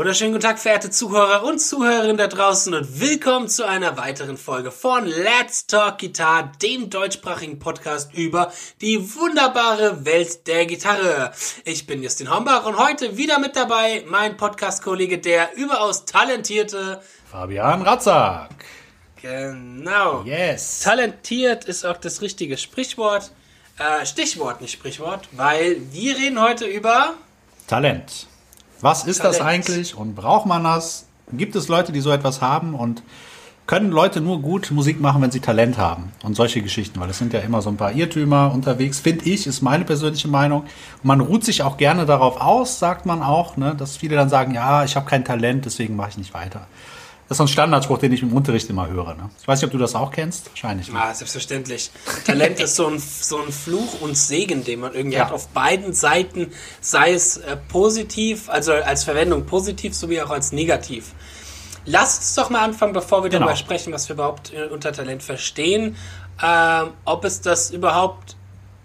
wunderschönen guten Tag, verehrte Zuhörer und Zuhörerinnen da draußen und willkommen zu einer weiteren Folge von Let's Talk Guitar, dem deutschsprachigen Podcast über die wunderbare Welt der Gitarre. Ich bin Justin Hombach und heute wieder mit dabei mein Podcast-Kollege, der überaus talentierte Fabian Ratzak. Genau. Yes. Talentiert ist auch das richtige Sprichwort. Äh, Stichwort, nicht Sprichwort, weil wir reden heute über Talent. Was ist Talent. das eigentlich und braucht man das? Gibt es Leute, die so etwas haben und können Leute nur gut Musik machen, wenn sie Talent haben und solche Geschichten, weil es sind ja immer so ein paar Irrtümer unterwegs, finde ich, ist meine persönliche Meinung. Und man ruht sich auch gerne darauf aus, sagt man auch, ne, dass viele dann sagen, ja, ich habe kein Talent, deswegen mache ich nicht weiter. Das ist so ein Standardspruch, den ich im Unterricht immer höre. Ne? Ich weiß nicht, ob du das auch kennst. Wahrscheinlich. Ah, selbstverständlich. Talent ist so ein, so ein Fluch und Segen, den man irgendwie Ja. hat auf beiden Seiten, sei es äh, positiv, also als Verwendung positiv, sowie auch als negativ. Lasst uns doch mal anfangen, bevor wir Genau. darüber sprechen, was wir überhaupt äh, unter Talent verstehen, ähm, ob es das überhaupt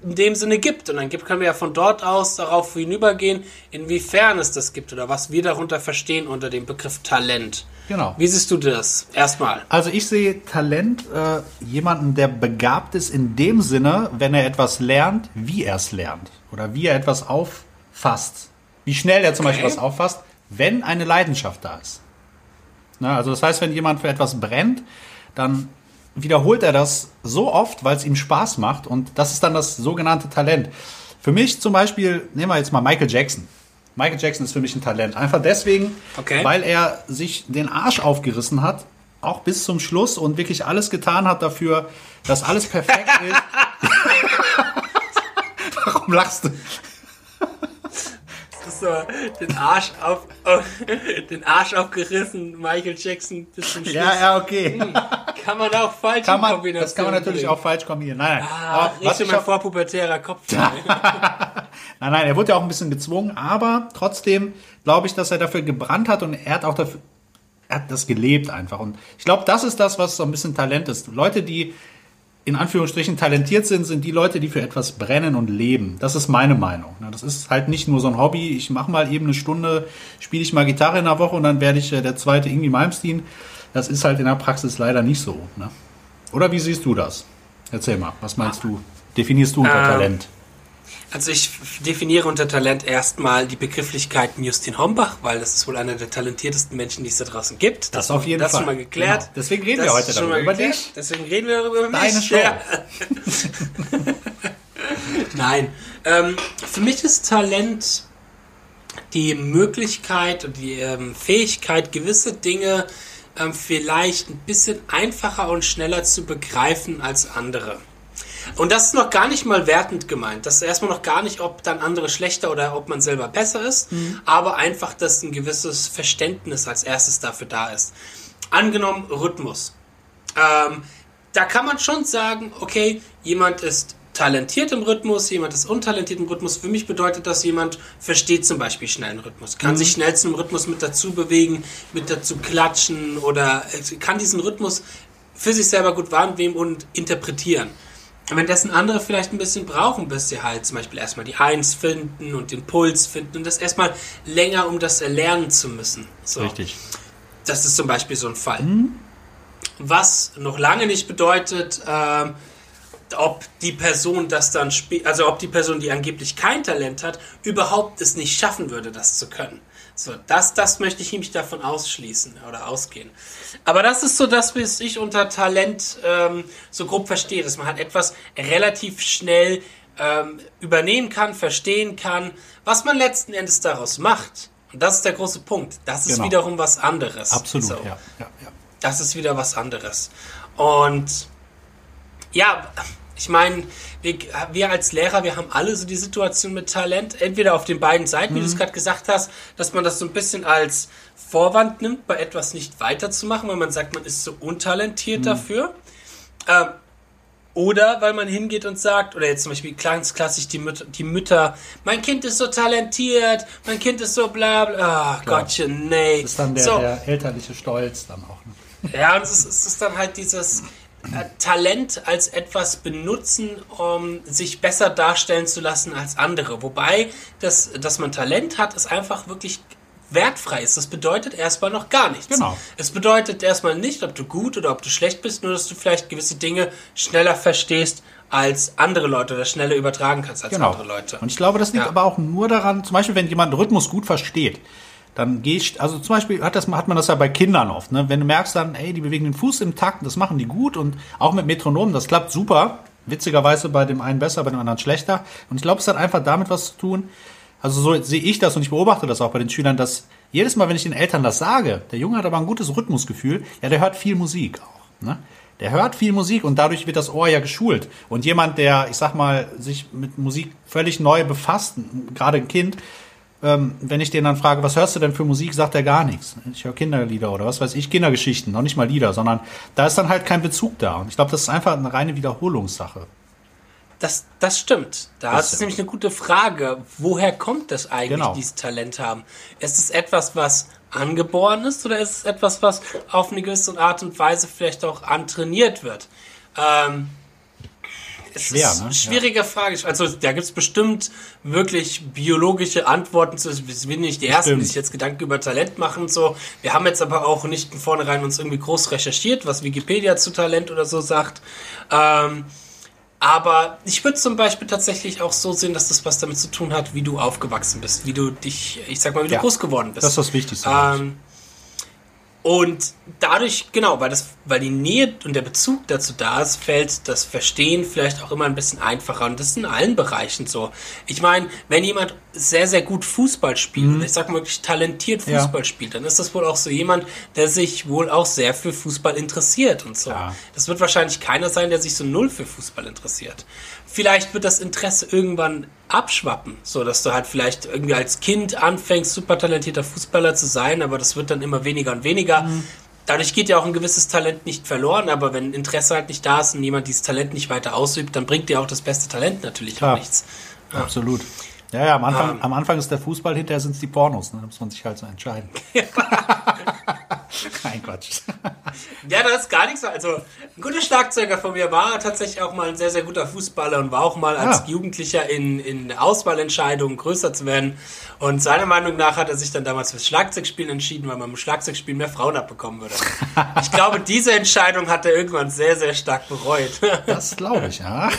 in dem Sinne gibt. Und dann gibt, können wir ja von dort aus darauf hinübergehen, inwiefern es das gibt oder was wir darunter verstehen unter dem Begriff Talent. Genau. Wie siehst du das? Erstmal. Also ich sehe Talent äh, jemanden, der begabt ist in dem Sinne, wenn er etwas lernt, wie er es lernt oder wie er etwas auffasst. Wie schnell er zum Okay. Beispiel was auffasst, wenn eine Leidenschaft da ist. Na, also das heißt, wenn jemand für etwas brennt, dann wiederholt er das so oft, weil es ihm Spaß macht und das ist dann das sogenannte Talent. Für mich zum Beispiel, nehmen wir jetzt mal Michael Jackson. Michael Jackson ist für mich ein Talent. Einfach deswegen, Okay. weil er sich den Arsch aufgerissen hat, auch bis zum Schluss und wirklich alles getan hat dafür, dass alles perfekt ist. Warum lachst du? So den Arsch auf, auf den Arsch aufgerissen, Michael Jackson bis zum Schluss. Ja, ja, okay. Kann man auch falsch Kann man, das kann man natürlich bringen. auch falsch kombinieren. Nein, nein. Ah, Aber was ich mein auch, vorpubertärer Kopf. nein, nein, er wurde ja auch ein bisschen gezwungen, aber trotzdem glaube ich, dass er dafür gebrannt hat und er hat auch dafür, er hat das gelebt einfach. Und ich glaube, das ist das, was so ein bisschen Talent ist. Leute, die in Anführungsstrichen talentiert sind, sind die Leute, die für etwas brennen und leben. Das ist meine Meinung. Das ist halt nicht nur so ein Hobby. Ich mache mal eben eine Stunde, spiele ich mal Gitarre in der Woche und dann werde ich äh, der zweite Ingwie Malmsteen. Das ist halt in der Praxis leider nicht so. Ne? Oder wie siehst du das? Erzähl mal, was meinst du? Definierst du unter Ähm, Talent? Also ich definiere unter Talent erstmal die Begrifflichkeiten Justin Hombach, weil das ist wohl einer der talentiertesten Menschen, die es da draußen gibt. Das auf jeden das Fall. schon mal geklärt. Genau. Deswegen reden wir Das heute ist schon darüber. Über dich. Deswegen reden wir darüber über mich. Deine Show. Ja. Nein. Ähm, für mich ist Talent die Möglichkeit und die ähm, Fähigkeit, gewisse Dinge ähm, vielleicht ein bisschen einfacher und schneller zu begreifen als andere. Und das ist noch gar nicht mal wertend gemeint. Das ist erstmal noch gar nicht, ob dann andere schlechter oder ob man selber besser ist, aber einfach, dass ein gewisses Verständnis als erstes dafür da ist. Angenommen Rhythmus. Ähm, da kann man schon sagen, okay, jemand ist talentiert im Rhythmus, jemand ist untalentiert im Rhythmus. Für mich bedeutet das, jemand versteht zum Beispiel schnell einen Rhythmus, kann sich schnell zum Rhythmus mit dazu bewegen, mit dazu klatschen oder äh, kann diesen Rhythmus für sich selber gut wahrnehmen und interpretieren. Und wenn dessen andere vielleicht ein bisschen brauchen, bis sie halt zum Beispiel erstmal die Eins finden und den Puls finden und das erstmal länger, um das erlernen zu müssen. So. Richtig. Das ist zum Beispiel so ein Fall. Was noch lange nicht bedeutet, ähm, ob die Person das dann spielt, also ob die Person, die angeblich kein Talent hat, überhaupt es nicht schaffen würde, das zu können. So, das, das möchte ich nämlich davon ausschließen oder ausgehen. Aber das ist so das, was ich unter Talent ähm, so grob verstehe, dass man halt etwas relativ schnell ähm, übernehmen kann, verstehen kann, was man letzten Endes daraus macht. Und das ist der große Punkt. Das ist Genau. wiederum was anderes. Absolut, So. ja, ja, ja. Das ist wieder was anderes. Und ja, ich meine, wir, wir als Lehrer, wir haben alle so die Situation mit Talent, entweder auf den beiden Seiten, wie du es gerade gesagt hast, dass man das so ein bisschen als Vorwand nimmt, bei etwas nicht weiterzumachen, weil man sagt, man ist so untalentiert dafür. Ähm, oder weil man hingeht und sagt, oder jetzt zum Beispiel ganz klassisch die Mütter, die Mütter, mein Kind ist so talentiert, mein Kind ist so bla bla, ah Gottchen, nee. Das ist dann der, so, der elterliche Stolz dann auch. Ne? ja, und es ist, es ist dann halt dieses Talent als etwas benutzen, um sich besser darstellen zu lassen als andere. Wobei, das, dass man Talent hat, ist einfach wirklich wertfrei ist. Das bedeutet erstmal noch gar nichts. Genau. Es bedeutet erstmal nicht, ob du gut oder ob du schlecht bist, nur dass du vielleicht gewisse Dinge schneller verstehst als andere Leute oder schneller übertragen kannst als Genau. andere Leute. Und ich glaube, das liegt Ja. aber auch nur daran, zum Beispiel, wenn jemand Rhythmus gut versteht, dann ich, also zum Beispiel hat, das, hat man das ja bei Kindern oft, ne? wenn du merkst dann, ey, die bewegen den Fuß im Takt, das machen die gut und auch mit Metronomen, das klappt super. Witzigerweise bei dem einen besser, bei dem anderen schlechter. Und ich glaube, es hat einfach damit was zu tun, also so sehe ich das und ich beobachte das auch bei den Schülern, dass jedes Mal, wenn ich den Eltern das sage, der Junge hat aber ein gutes Rhythmusgefühl, ja, der hört viel Musik auch. Ne? Der hört viel Musik und dadurch wird das Ohr ja geschult. Und jemand, der, ich sag mal, sich mit Musik völlig neu befasst, gerade ein Kind, ähm, wenn ich den dann frage, was hörst du denn für Musik, sagt er gar nichts. Ich höre Kinderlieder oder was weiß ich, Kindergeschichten, noch nicht mal Lieder, sondern da ist dann halt kein Bezug da. Und ich glaube, das ist einfach eine reine Wiederholungssache. Das, das stimmt. Da Das ist nämlich eine gute Frage. Woher kommt das eigentlich, Genau. dieses Talent haben? Ist es etwas, was angeboren ist oder ist es etwas, was auf eine gewisse Art und Weise vielleicht auch antrainiert wird? Ähm, es Schwer, ist ne? schwierige Frage. Also da gibt es bestimmt wirklich biologische Antworten zu. Wir sind nicht die Ersten, die sich jetzt Gedanken über Talent machen und so. Wir haben jetzt aber auch nicht von vornherein uns irgendwie groß recherchiert, was Wikipedia zu Talent oder so sagt. Ähm, aber ich würde zum Beispiel tatsächlich auch so sehen, dass das was damit zu tun hat, wie du aufgewachsen bist, wie du dich, ich sag mal, wie du Ja, groß geworden bist. Das ist das Wichtigste. Ähm, und dadurch, genau, weil, das, weil die Nähe und der Bezug dazu da ist, fällt das Verstehen vielleicht auch immer ein bisschen einfacher. Und das ist in allen Bereichen so. Ich meine, wenn jemand sehr, sehr gut Fußball spielt, und ich sag mal wirklich talentiert Mhm. Ja. Fußball spielt, dann ist das wohl auch so jemand, der sich wohl auch sehr für Fußball interessiert und so. Klar. Das wird wahrscheinlich keiner sein, der sich so null für Fußball interessiert. Vielleicht wird das Interesse irgendwann abschwappen, so dass du halt vielleicht irgendwie als Kind anfängst, super talentierter Fußballer zu sein, aber das wird dann immer weniger und weniger. Dadurch geht ja auch ein gewisses Talent nicht verloren, aber wenn Interesse halt nicht da ist und jemand dieses Talent nicht weiter ausübt, dann bringt dir auch das beste Talent natürlich Klar. auch nichts. Absolut. Ja, ja, am Anfang, Ähm. am Anfang ist der Fußball, hinterher sind es die Pornos. Ne? Da muss man sich halt so entscheiden. Nein, Quatsch. Ja, das ist gar nichts. Also, ein guter Schlagzeuger von mir war tatsächlich auch mal ein sehr, sehr guter Fußballer und war auch mal als Ah. Jugendlicher in, in Auswahlentscheidungen größer zu werden. Und seiner Meinung nach hat er sich dann damals fürs Schlagzeugspielen entschieden, weil man im Schlagzeugspielen mehr Frauen abbekommen würde. Ich glaube, diese Entscheidung hat er irgendwann sehr, sehr stark bereut. Das glaube ich, ja.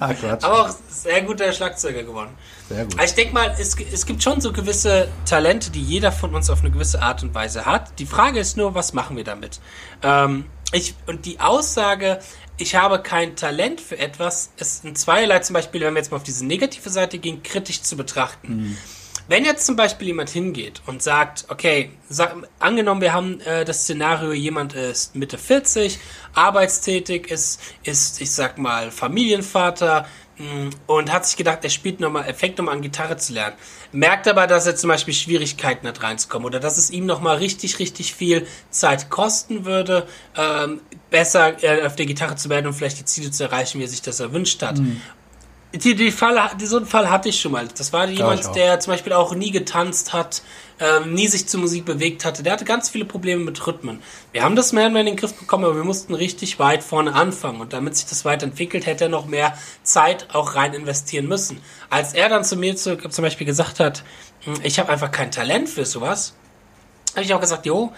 Ah, Quatsch. Aber auch sehr guter Schlagzeuger geworden. Sehr gut. Aber ich denke mal, es, es gibt schon so gewisse Talente, die jeder von uns auf eine gewisse Art und Weise hat. Die Frage ist nur, was machen wir damit? Ähm, ich, und die Aussage, ich habe kein Talent für etwas, ist in zweierlei zum Beispiel, wenn wir jetzt mal auf diese negative Seite gehen, kritisch zu betrachten. Wenn jetzt zum Beispiel jemand hingeht und sagt, okay, sag, angenommen, wir haben äh, das Szenario, jemand ist Mitte 40, arbeitstätig, ist, ist, ich sag mal, Familienvater mh, und hat sich gedacht, er spielt nochmal, fängt nochmal an Gitarre zu lernen. Merkt aber, dass er zum Beispiel Schwierigkeiten hat reinzukommen oder dass es ihm nochmal richtig, richtig viel Zeit kosten würde, ähm, besser äh, auf der Gitarre zu werden und vielleicht die Ziele zu erreichen, wie er sich das erwünscht hat. Die, die Fall, die, so einen Fall hatte ich schon mal. Das war jemand, auch. der zum Beispiel auch nie getanzt hat, ähm, nie sich zur Musik bewegt hatte. Der hatte ganz viele Probleme mit Rhythmen. Wir haben das mehr und mehr in den Griff bekommen, aber wir mussten richtig weit vorne anfangen. Und damit sich das weiterentwickelt, hätte er noch mehr Zeit auch rein investieren müssen. Als er dann zu mir zu, zum Beispiel gesagt hat, "Hm, ich habe einfach kein Talent für sowas, habe ich auch gesagt, jo,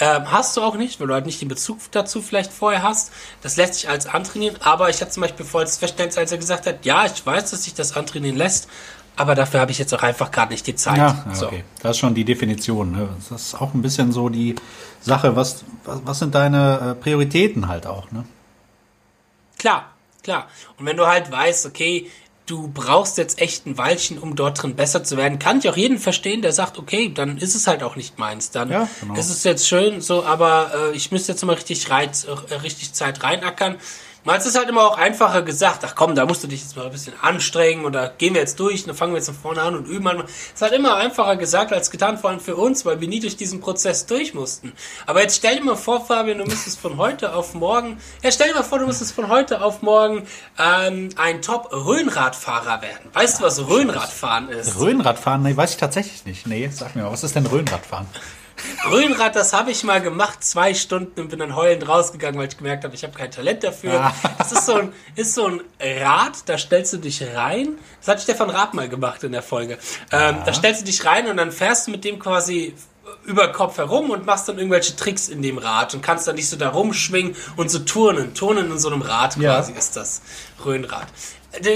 ähm, hast du auch nicht, weil du halt nicht den Bezug dazu vielleicht vorher hast. Das lässt sich als antrainieren, aber ich hatte zum Beispiel volles Verständnis, als er gesagt hat, ja, ich weiß, dass sich das antrainieren lässt, aber dafür habe ich jetzt auch einfach gerade nicht die Zeit. Ja, ja so. okay. Das ist schon die Definition. Ne? Das ist auch ein bisschen so die Sache, was, was, was sind deine äh, Prioritäten halt auch, ne? Klar, klar. Und wenn du halt weißt, okay, du brauchst jetzt echt ein Weilchen, um dort drin besser zu werden, kann ich auch jeden verstehen, der sagt, okay, dann ist es halt auch nicht meins. Dann Ja, genau. ist es jetzt schön, so, aber äh, ich müsste jetzt mal richtig, Reiz, äh, richtig Zeit reinackern. Es ist halt immer auch einfacher gesagt, ach komm, da musst du dich jetzt mal ein bisschen anstrengen oder gehen wir jetzt durch, dann fangen wir jetzt von vorne an und üben an. Es ist halt immer einfacher gesagt als getan, vor allem für uns, weil wir nie durch diesen Prozess durch mussten. Aber jetzt stell dir mal vor, Fabian, du müsstest von heute auf morgen, ja stell dir mal vor, du müsstest von heute auf morgen ähm, ein Top-Röhnradfahrer werden. Weißt du, was Röhnradfahren ist? Röhnradfahren, nee, weiß ich tatsächlich nicht. Nee, sag mir mal, was ist denn Röhnradfahren? Röhnrad, das habe ich mal gemacht, zwei Stunden und bin dann heulend rausgegangen, weil ich gemerkt habe, ich habe kein Talent dafür. Ah. Das ist so, ein, ist so ein Rad, da stellst du dich rein. Das hat Stefan Raab mal gemacht in der Folge. Ähm, da stellst du dich rein und dann fährst du mit dem quasi über Kopf herum und machst dann irgendwelche Tricks in dem Rad und kannst dann nicht so da rumschwingen und so turnen. Turnen in so einem Rad Ja. quasi ist das Röhnrad.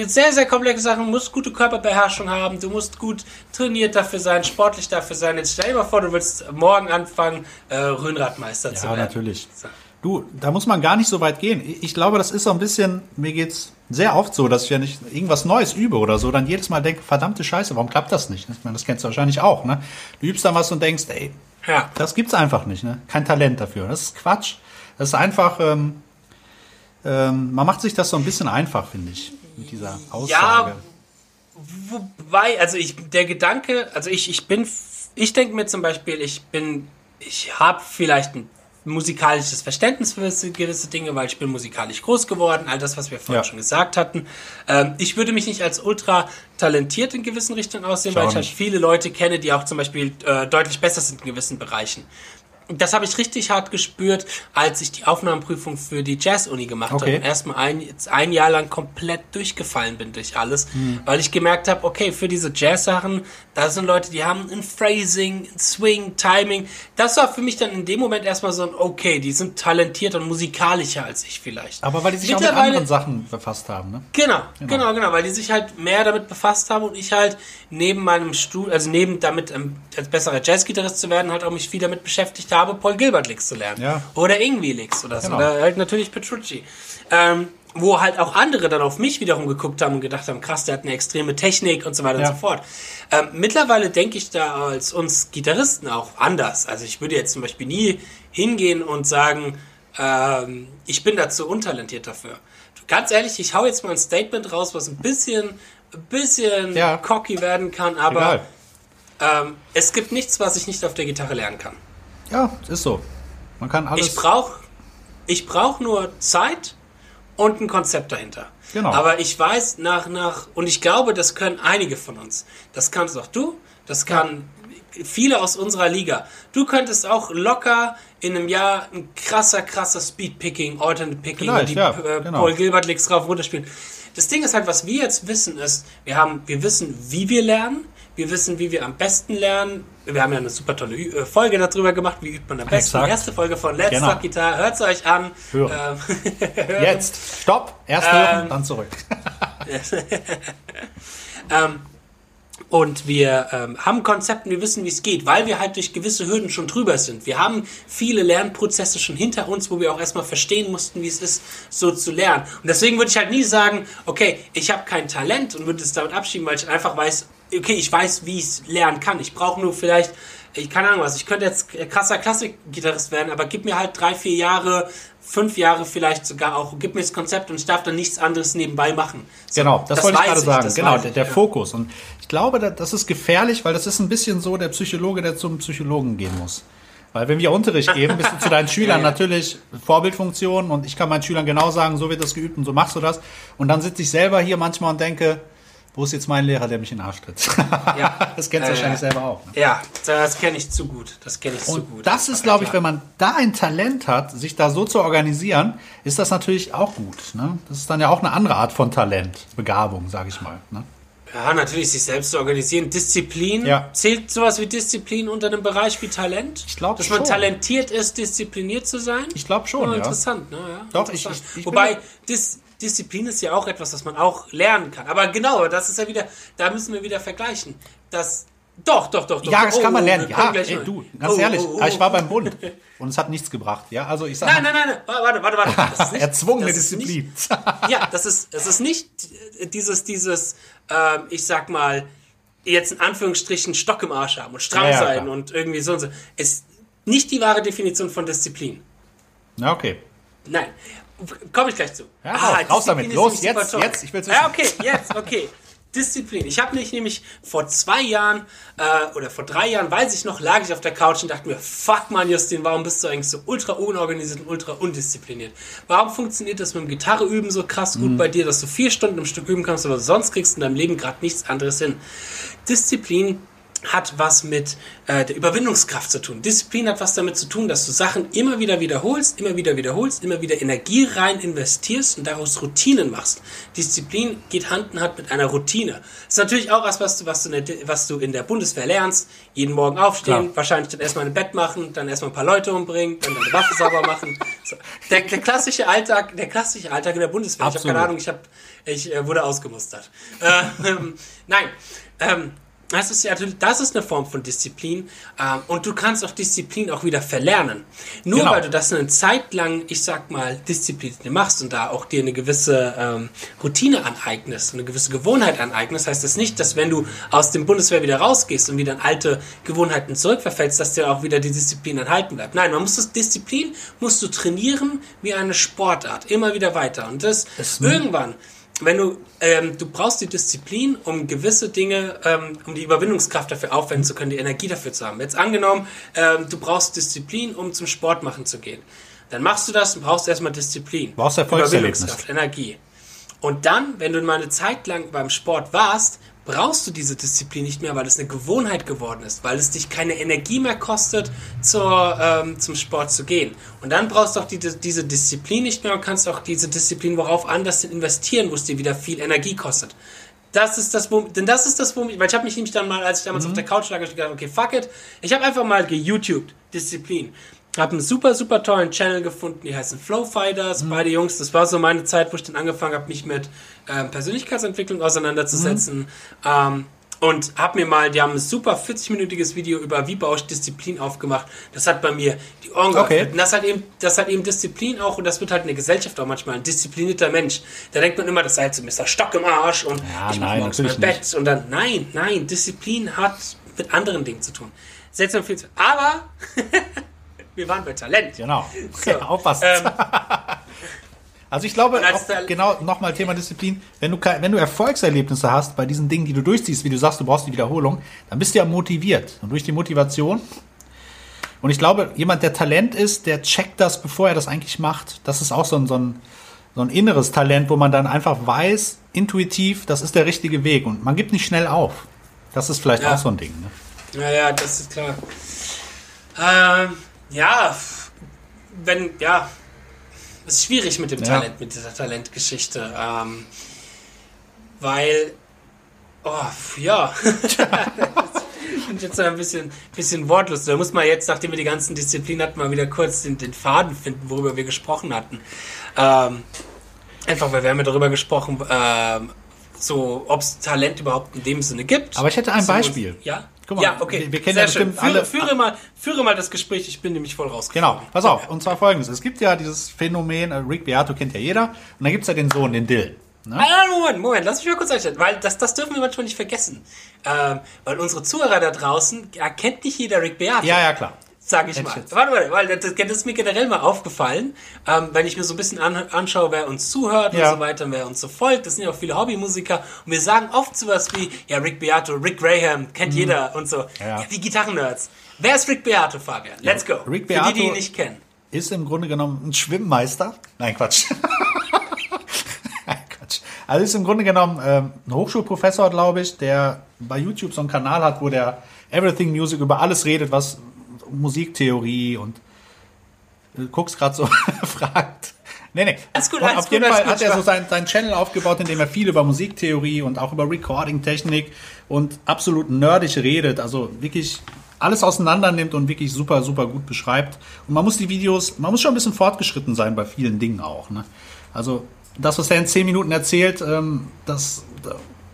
Sehr, sehr komplexe Sachen. Du musst gute Körperbeherrschung haben. Du musst gut trainiert dafür sein, sportlich dafür sein. Jetzt stell dir mal vor, du willst morgen anfangen, äh, Röhnradmeister zu Ja, werden. natürlich. So. Du, da muss man gar nicht so weit gehen. Ich glaube, das ist so ein bisschen, mir geht's sehr oft so, dass ich, wenn ich irgendwas Neues übe oder so, dann jedes Mal denke, verdammte Scheiße, warum klappt das nicht? Ich meine, das kennst du wahrscheinlich auch, ne? Du übst dann was und denkst, ey, Ja. das gibt's einfach nicht, ne? Kein Talent dafür. Das ist Quatsch. Das ist einfach, ähm, ähm, man macht sich das so ein bisschen einfach, finde ich, mit dieser Aussage. Wobei, also ich, der Gedanke, also ich, ich bin, ich denke mir zum Beispiel, ich bin, ich habe vielleicht ein musikalisches Verständnis für gewisse- Dinge, weil ich bin musikalisch groß geworden, all das, was wir vorhin Ja. schon gesagt hatten. Ähm, ich würde mich nicht als ultra talentiert in gewissen Richtungen aussehen, Ich weil ich halt viele Leute kenne, die auch zum Beispiel äh, deutlich besser sind in gewissen Bereichen. Das habe ich richtig hart gespürt, als ich die Aufnahmeprüfung für die Jazz-Uni gemacht Okay. habe. Und erstmal ein, ein Jahr lang komplett durchgefallen bin durch alles, Hm. weil ich gemerkt habe, okay, für diese Jazz-Sachen, da sind Leute, die haben ein Phrasing, ein Swing, Timing. Das war für mich dann in dem Moment erstmal so ein, okay, die sind talentierter und musikalischer als ich vielleicht. Aber weil die sich auch mit anderen Sachen befasst haben, ne? Genau, genau, genau, weil die sich halt mehr damit befasst haben und ich halt neben meinem Stuhl, also neben damit ähm, als besserer Jazzgitarrist zu werden, halt auch mich viel damit beschäftigt habe, Paul Gilbert Licks zu lernen. Ja. Oder Ingwie Licks oder so. Genau. Oder halt natürlich Petrucci. Ähm, wo halt auch andere dann auf mich wiederum geguckt haben und gedacht haben, krass, der hat eine extreme Technik und so weiter Ja. und so fort. Ähm, mittlerweile denke ich da als uns Gitarristen auch anders. Also ich würde jetzt zum Beispiel nie hingehen und sagen, ähm, ich bin dazu untalentiert dafür. Ganz ehrlich, ich hau jetzt mal ein Statement raus, was ein bisschen, ein bisschen Ja. cocky werden kann, aber ähm, es gibt nichts, was ich nicht auf der Gitarre lernen kann. Ja, ist so. Man kann alles. Ich brauche ich brauch nur Zeit und ein Konzept dahinter. Genau. Aber ich weiß nach, nach, und ich glaube, das können einige von uns. Das kannst auch du, das kann viele aus unserer Liga. Du könntest auch locker in einem Jahr ein krasser, krasser Speedpicking, Alternate Picking, Vielleicht, die ja, äh, genau. Paul Gilbert Licks drauf runterspielen. Das Ding ist halt, was wir jetzt wissen, ist, wir haben, wir wissen, wie wir lernen, wir wissen, wie wir am besten lernen. Wir haben ja eine super tolle Ü- äh, Folge darüber gemacht, wie übt man am besten. Exakt. Die erste Folge von Let's Genau. Talk Guitar, hört es euch an. Hören. Ähm, Jetzt. Stopp. Erst Ähm, hören, dann zurück. Ähm, und wir ähm, haben Konzepte, wir wissen, wie es geht, weil wir halt durch gewisse Hürden schon drüber sind. Wir haben viele Lernprozesse schon hinter uns, wo wir auch erstmal verstehen mussten, wie es ist, so zu lernen. Und deswegen würde ich halt nie sagen, okay, ich habe kein Talent und würde es damit abschieben, weil ich einfach weiß, okay, ich weiß, wie ich es lernen kann. Ich brauche nur vielleicht, ich keine Ahnung was, ich könnte jetzt krasser Klassikgitarrist werden, aber gib mir halt drei, vier Jahre, fünf Jahre vielleicht sogar auch, gib mir das Konzept und ich darf dann nichts anderes nebenbei machen. So, Genau, das, wollte ich gerade sagen. das Genau, der, der ja. Fokus. Und ich glaube, da- das ist gefährlich, weil das ist ein bisschen so der Psychologe, der zum Psychologen gehen muss. Weil wenn wir Unterricht geben, bist du zu deinen Schülern Ja, ja. natürlich Vorbildfunktion und ich kann meinen Schülern genau sagen, so wird das geübt und so machst du das. Und dann sitze ich selber hier manchmal und denke, wo ist jetzt mein Lehrer, der mich in den Arsch tritt? Ja. das kennst du Ja, wahrscheinlich ja. selber auch. Ne? Ja, das kenne ich zu gut. Das kenne ich zu gut. Und das ist, glaube ich, wenn man da ein Talent hat, sich da so zu organisieren, ist das natürlich auch gut. Ne? Das ist dann ja auch eine andere Art von Talent, Begabung, sage ich mal. Ne? Ja, natürlich, sich selbst zu organisieren. Disziplin. Ja. Zählt sowas wie Disziplin unter einem Bereich wie Talent? Ich glaub Dass man schon. talentiert ist, diszipliniert zu sein? Ich glaube schon, Oh, ja. Interessant, ne? Ja, Doch, ich- interessant. ich- ich bin Wobei, Dis Disziplin ist ja auch etwas, das man auch lernen kann. Aber genau, das ist ja wieder, da müssen wir wieder vergleichen. Das, doch, doch, doch, doch. Ja, das Oh, kann man oh, lernen. wir können Ja, ey, mal- du, ganz Oh, ehrlich, oh, oh, ich war beim Bund und es hat nichts gebracht. Ja, also ich sage Nein, nein, nein, nein, warte, warte, warte. Das nicht- erzwungene das ist nicht- Disziplin. ja, das ist, es ist nicht äh, dieses, dieses, ähm, ich sag mal, jetzt in Anführungsstrichen Stock im Arsch haben und stramm Ja, ja, sein klar. und irgendwie so und so. Ist nicht die wahre Definition von Disziplin. Ja, okay. Nein. Komme ich gleich zu. Ja, raus, raus damit. Los, jetzt, jetzt, ich will's Ja, wissen. okay, jetzt, okay. Disziplin. Ich habe mich nämlich vor zwei Jahren äh, oder vor drei Jahren, weiß ich noch, lag ich auf der Couch und dachte mir, fuck man, Justin, warum bist du eigentlich so ultra unorganisiert und ultra undiszipliniert? Warum funktioniert das mit dem Gitarre üben so krass gut Mhm. bei dir, dass du vier Stunden im Stück üben kannst, aber sonst kriegst du in deinem Leben gerade nichts anderes hin? Disziplin hat was mit äh, der Überwindungskraft zu tun. Disziplin hat was damit zu tun, dass du Sachen immer wieder wiederholst, immer wieder wiederholst, immer wieder Energie rein investierst und daraus Routinen machst. Disziplin geht Hand in Hand mit einer Routine. Das ist natürlich auch was, was du, was du, in der, was du in der Bundeswehr lernst. Jeden Morgen aufstehen, Klar. wahrscheinlich dann erstmal ein Bett machen, dann erstmal ein paar Leute umbringen, dann deine Waffe sauber machen. So. Der, der klassische Alltag, der klassische Alltag in der Bundeswehr. Ich habe Absolut. keine Ahnung, ich, hab, ich äh, wurde ausgemustert. Äh, ähm, nein, ähm, das ist ja das ist eine Form von Disziplin ähm, und du kannst auch Disziplin auch wieder verlernen. Nur Genau. weil du das eine Zeit lang, ich sag mal, Disziplin machst und da auch dir eine gewisse ähm, Routine aneignest, eine gewisse Gewohnheit aneignest, heißt das nicht, dass wenn du aus dem Bundeswehr wieder rausgehst und wieder in alte Gewohnheiten zurückverfällst, dass dir auch wieder die Disziplin erhalten bleibt. Nein, man muss das Disziplin musst du trainieren wie eine Sportart, immer wieder weiter und das, irgendwann wenn du, ähm, du brauchst die Disziplin, um gewisse Dinge, ähm, um die Überwindungskraft dafür aufwenden zu können, die Energie dafür zu haben. Jetzt angenommen, ähm, du brauchst Disziplin, um zum Sport machen zu gehen. Dann machst du das und brauchst erstmal Disziplin. Brauchst. Überwindungskraft, Energie. Und dann, wenn du mal eine Zeit lang beim Sport warst, brauchst du diese Disziplin nicht mehr, weil es eine Gewohnheit geworden ist, weil es dich keine Energie mehr kostet, zur, ähm, zum Sport zu gehen. Und dann brauchst du auch die, diese Disziplin nicht mehr und kannst auch diese Disziplin worauf anders investieren, wo es dir wieder viel Energie kostet. Das ist das, wo, denn das ist das, wo mich, weil ich habe mich nämlich dann mal, als ich damals auf der Couch lag, gedacht, okay, fuck it. Ich habe einfach mal geYouTubed, Disziplin. Habe einen super, super tollen Channel gefunden, die heißen Flow Fighters, beide Jungs. Das war so meine Zeit, wo ich dann angefangen habe, mich mit ähm, Persönlichkeitsentwicklung auseinanderzusetzen. Ähm, und habe mir mal, die haben ein super 40-minütiges Video über wie baue ich Disziplin aufgemacht. Das hat bei mir die Ohren Okay. geöffnet. Und das hat eben, das hat eben Disziplin auch und das wird halt in der Gesellschaft auch manchmal ein disziplinierter Mensch. Da denkt man immer, das sei halt so Mr. Stock im Arsch und Ja, ich nein, morgens mein Bett und dann, nein, nein, Disziplin hat mit anderen Dingen zu tun. Setzt man viel zu, aber wir waren bei Talent. Genau. So, Aufpassen. ähm, also ich glaube, auch, genau nochmal Thema Disziplin, wenn du, wenn du Erfolgserlebnisse hast bei diesen Dingen, die du durchziehst, wie du sagst, du brauchst die Wiederholung, dann bist du ja motiviert. Und durch die Motivation, und ich glaube, jemand, der Talent ist, der checkt das, bevor er das eigentlich macht. Das ist auch so ein, so ein, so ein inneres Talent, wo man dann einfach weiß, intuitiv, das ist der richtige Weg. Und man gibt nicht schnell auf. Das ist vielleicht Ja. auch so ein Ding. Ne? Ja, ja, das ist klar. Ähm, ja, wenn, ja, es ist schwierig mit dem Ja. Talent, mit dieser Talentgeschichte. Ähm, weil, oh, ja. Ich bin jetzt ein bisschen, bisschen wortlos. Da muss man jetzt, nachdem wir die ganzen Disziplinen hatten, mal wieder kurz den, den Faden finden, worüber wir gesprochen hatten. Ähm, einfach, weil wir haben ja darüber gesprochen, ähm, so, ob es Talent überhaupt in dem Sinne gibt. Aber ich hätte ein So, Beispiel. Ja? Guck mal, ja, okay. wir- wir kennen Sehr ja schön. bestimmt Führe, alle- führe, mal, führe mal das Gespräch, ich bin nämlich voll rausgekommen. Genau, pass auf. Und zwar folgendes. Es gibt ja dieses Phänomen, äh, Rick Beato kennt ja jeder. Und dann gibt's ja den Sohn, den Dill. Ne? Ah, Moment, Moment, lass mich mal kurz einstellen, weil das, das dürfen wir manchmal nicht vergessen. Ähm, weil unsere Zuhörer da draußen erkennt nicht jeder Rick Beato. Ja, ja, klar. Sag ich mal. jetzt. Warte mal, weil das, das ist mir generell mal aufgefallen, ähm, wenn ich mir so ein bisschen an, anschaue, wer uns zuhört Ja. und so weiter, wer uns so folgt. Das sind ja auch viele Hobbymusiker und wir sagen oft sowas wie, ja, Rick Beato, Rick Graham, kennt jeder und so. Mhm. Ja. Ja, die Gitarrennerds. Wer ist Rick Beato, Fabian? Let's go. Rick Für die, die Beato- ihn nicht kennen. Ist im Grunde genommen ein Schwimmmeister. Nein, Quatsch. Nein, Quatsch. Also ist im Grunde genommen ähm, ein Hochschulprofessor, glaube ich, der bei YouTube so einen Kanal hat, wo der Everything Music über alles redet, was Musiktheorie und du guckst gerade so fragt. Nee, nee. Alles gut, alles auf jeden gut, Fall hat er so ich sein, sein Channel aufgebaut, in dem er viel über Musiktheorie und auch über Recording-Technik und absolut nerdig redet. Also wirklich alles auseinander nimmt und wirklich super, super gut beschreibt. Und man muss die Videos, man muss schon ein bisschen fortgeschritten sein bei vielen Dingen auch. Ne? Also das, was er in zehn Minuten erzählt, ähm, das,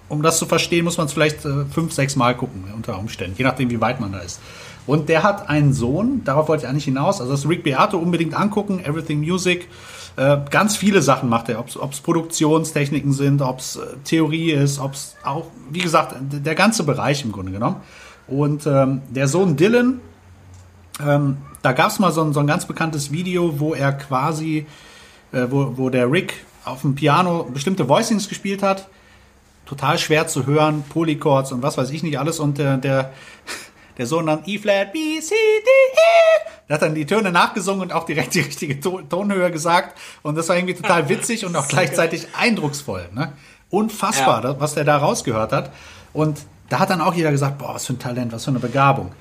um das zu verstehen, muss man es vielleicht äh, fünf, sechs Mal gucken, ja, unter Umständen, je nachdem, wie weit man da ist. Und der hat einen Sohn, darauf wollte ich eigentlich hinaus, also das Rick Beato unbedingt angucken, Everything Music. Äh, ganz viele Sachen macht er, ob es Produktionstechniken sind, ob es äh, Theorie ist, ob es auch, wie gesagt, der ganze Bereich im Grunde genommen. Und ähm, der Sohn Dylan, ähm, da gab es mal so ein, so ein ganz bekanntes Video, wo er quasi, äh, wo, wo der Rick auf dem Piano bestimmte Voicings gespielt hat. Total schwer zu hören, Polychords und was weiß ich nicht alles. Und äh, der, der Sohn dann E-Flat, B, C, D, E. Der hat dann die Töne nachgesungen und auch direkt die richtige To- Tonhöhe gesagt. Und das war irgendwie total witzig und auch gleichzeitig eindrucksvoll. Ne? Unfassbar, Ja. was der da rausgehört hat. Und da hat dann auch jeder gesagt, boah, was für ein Talent, was für eine Begabung.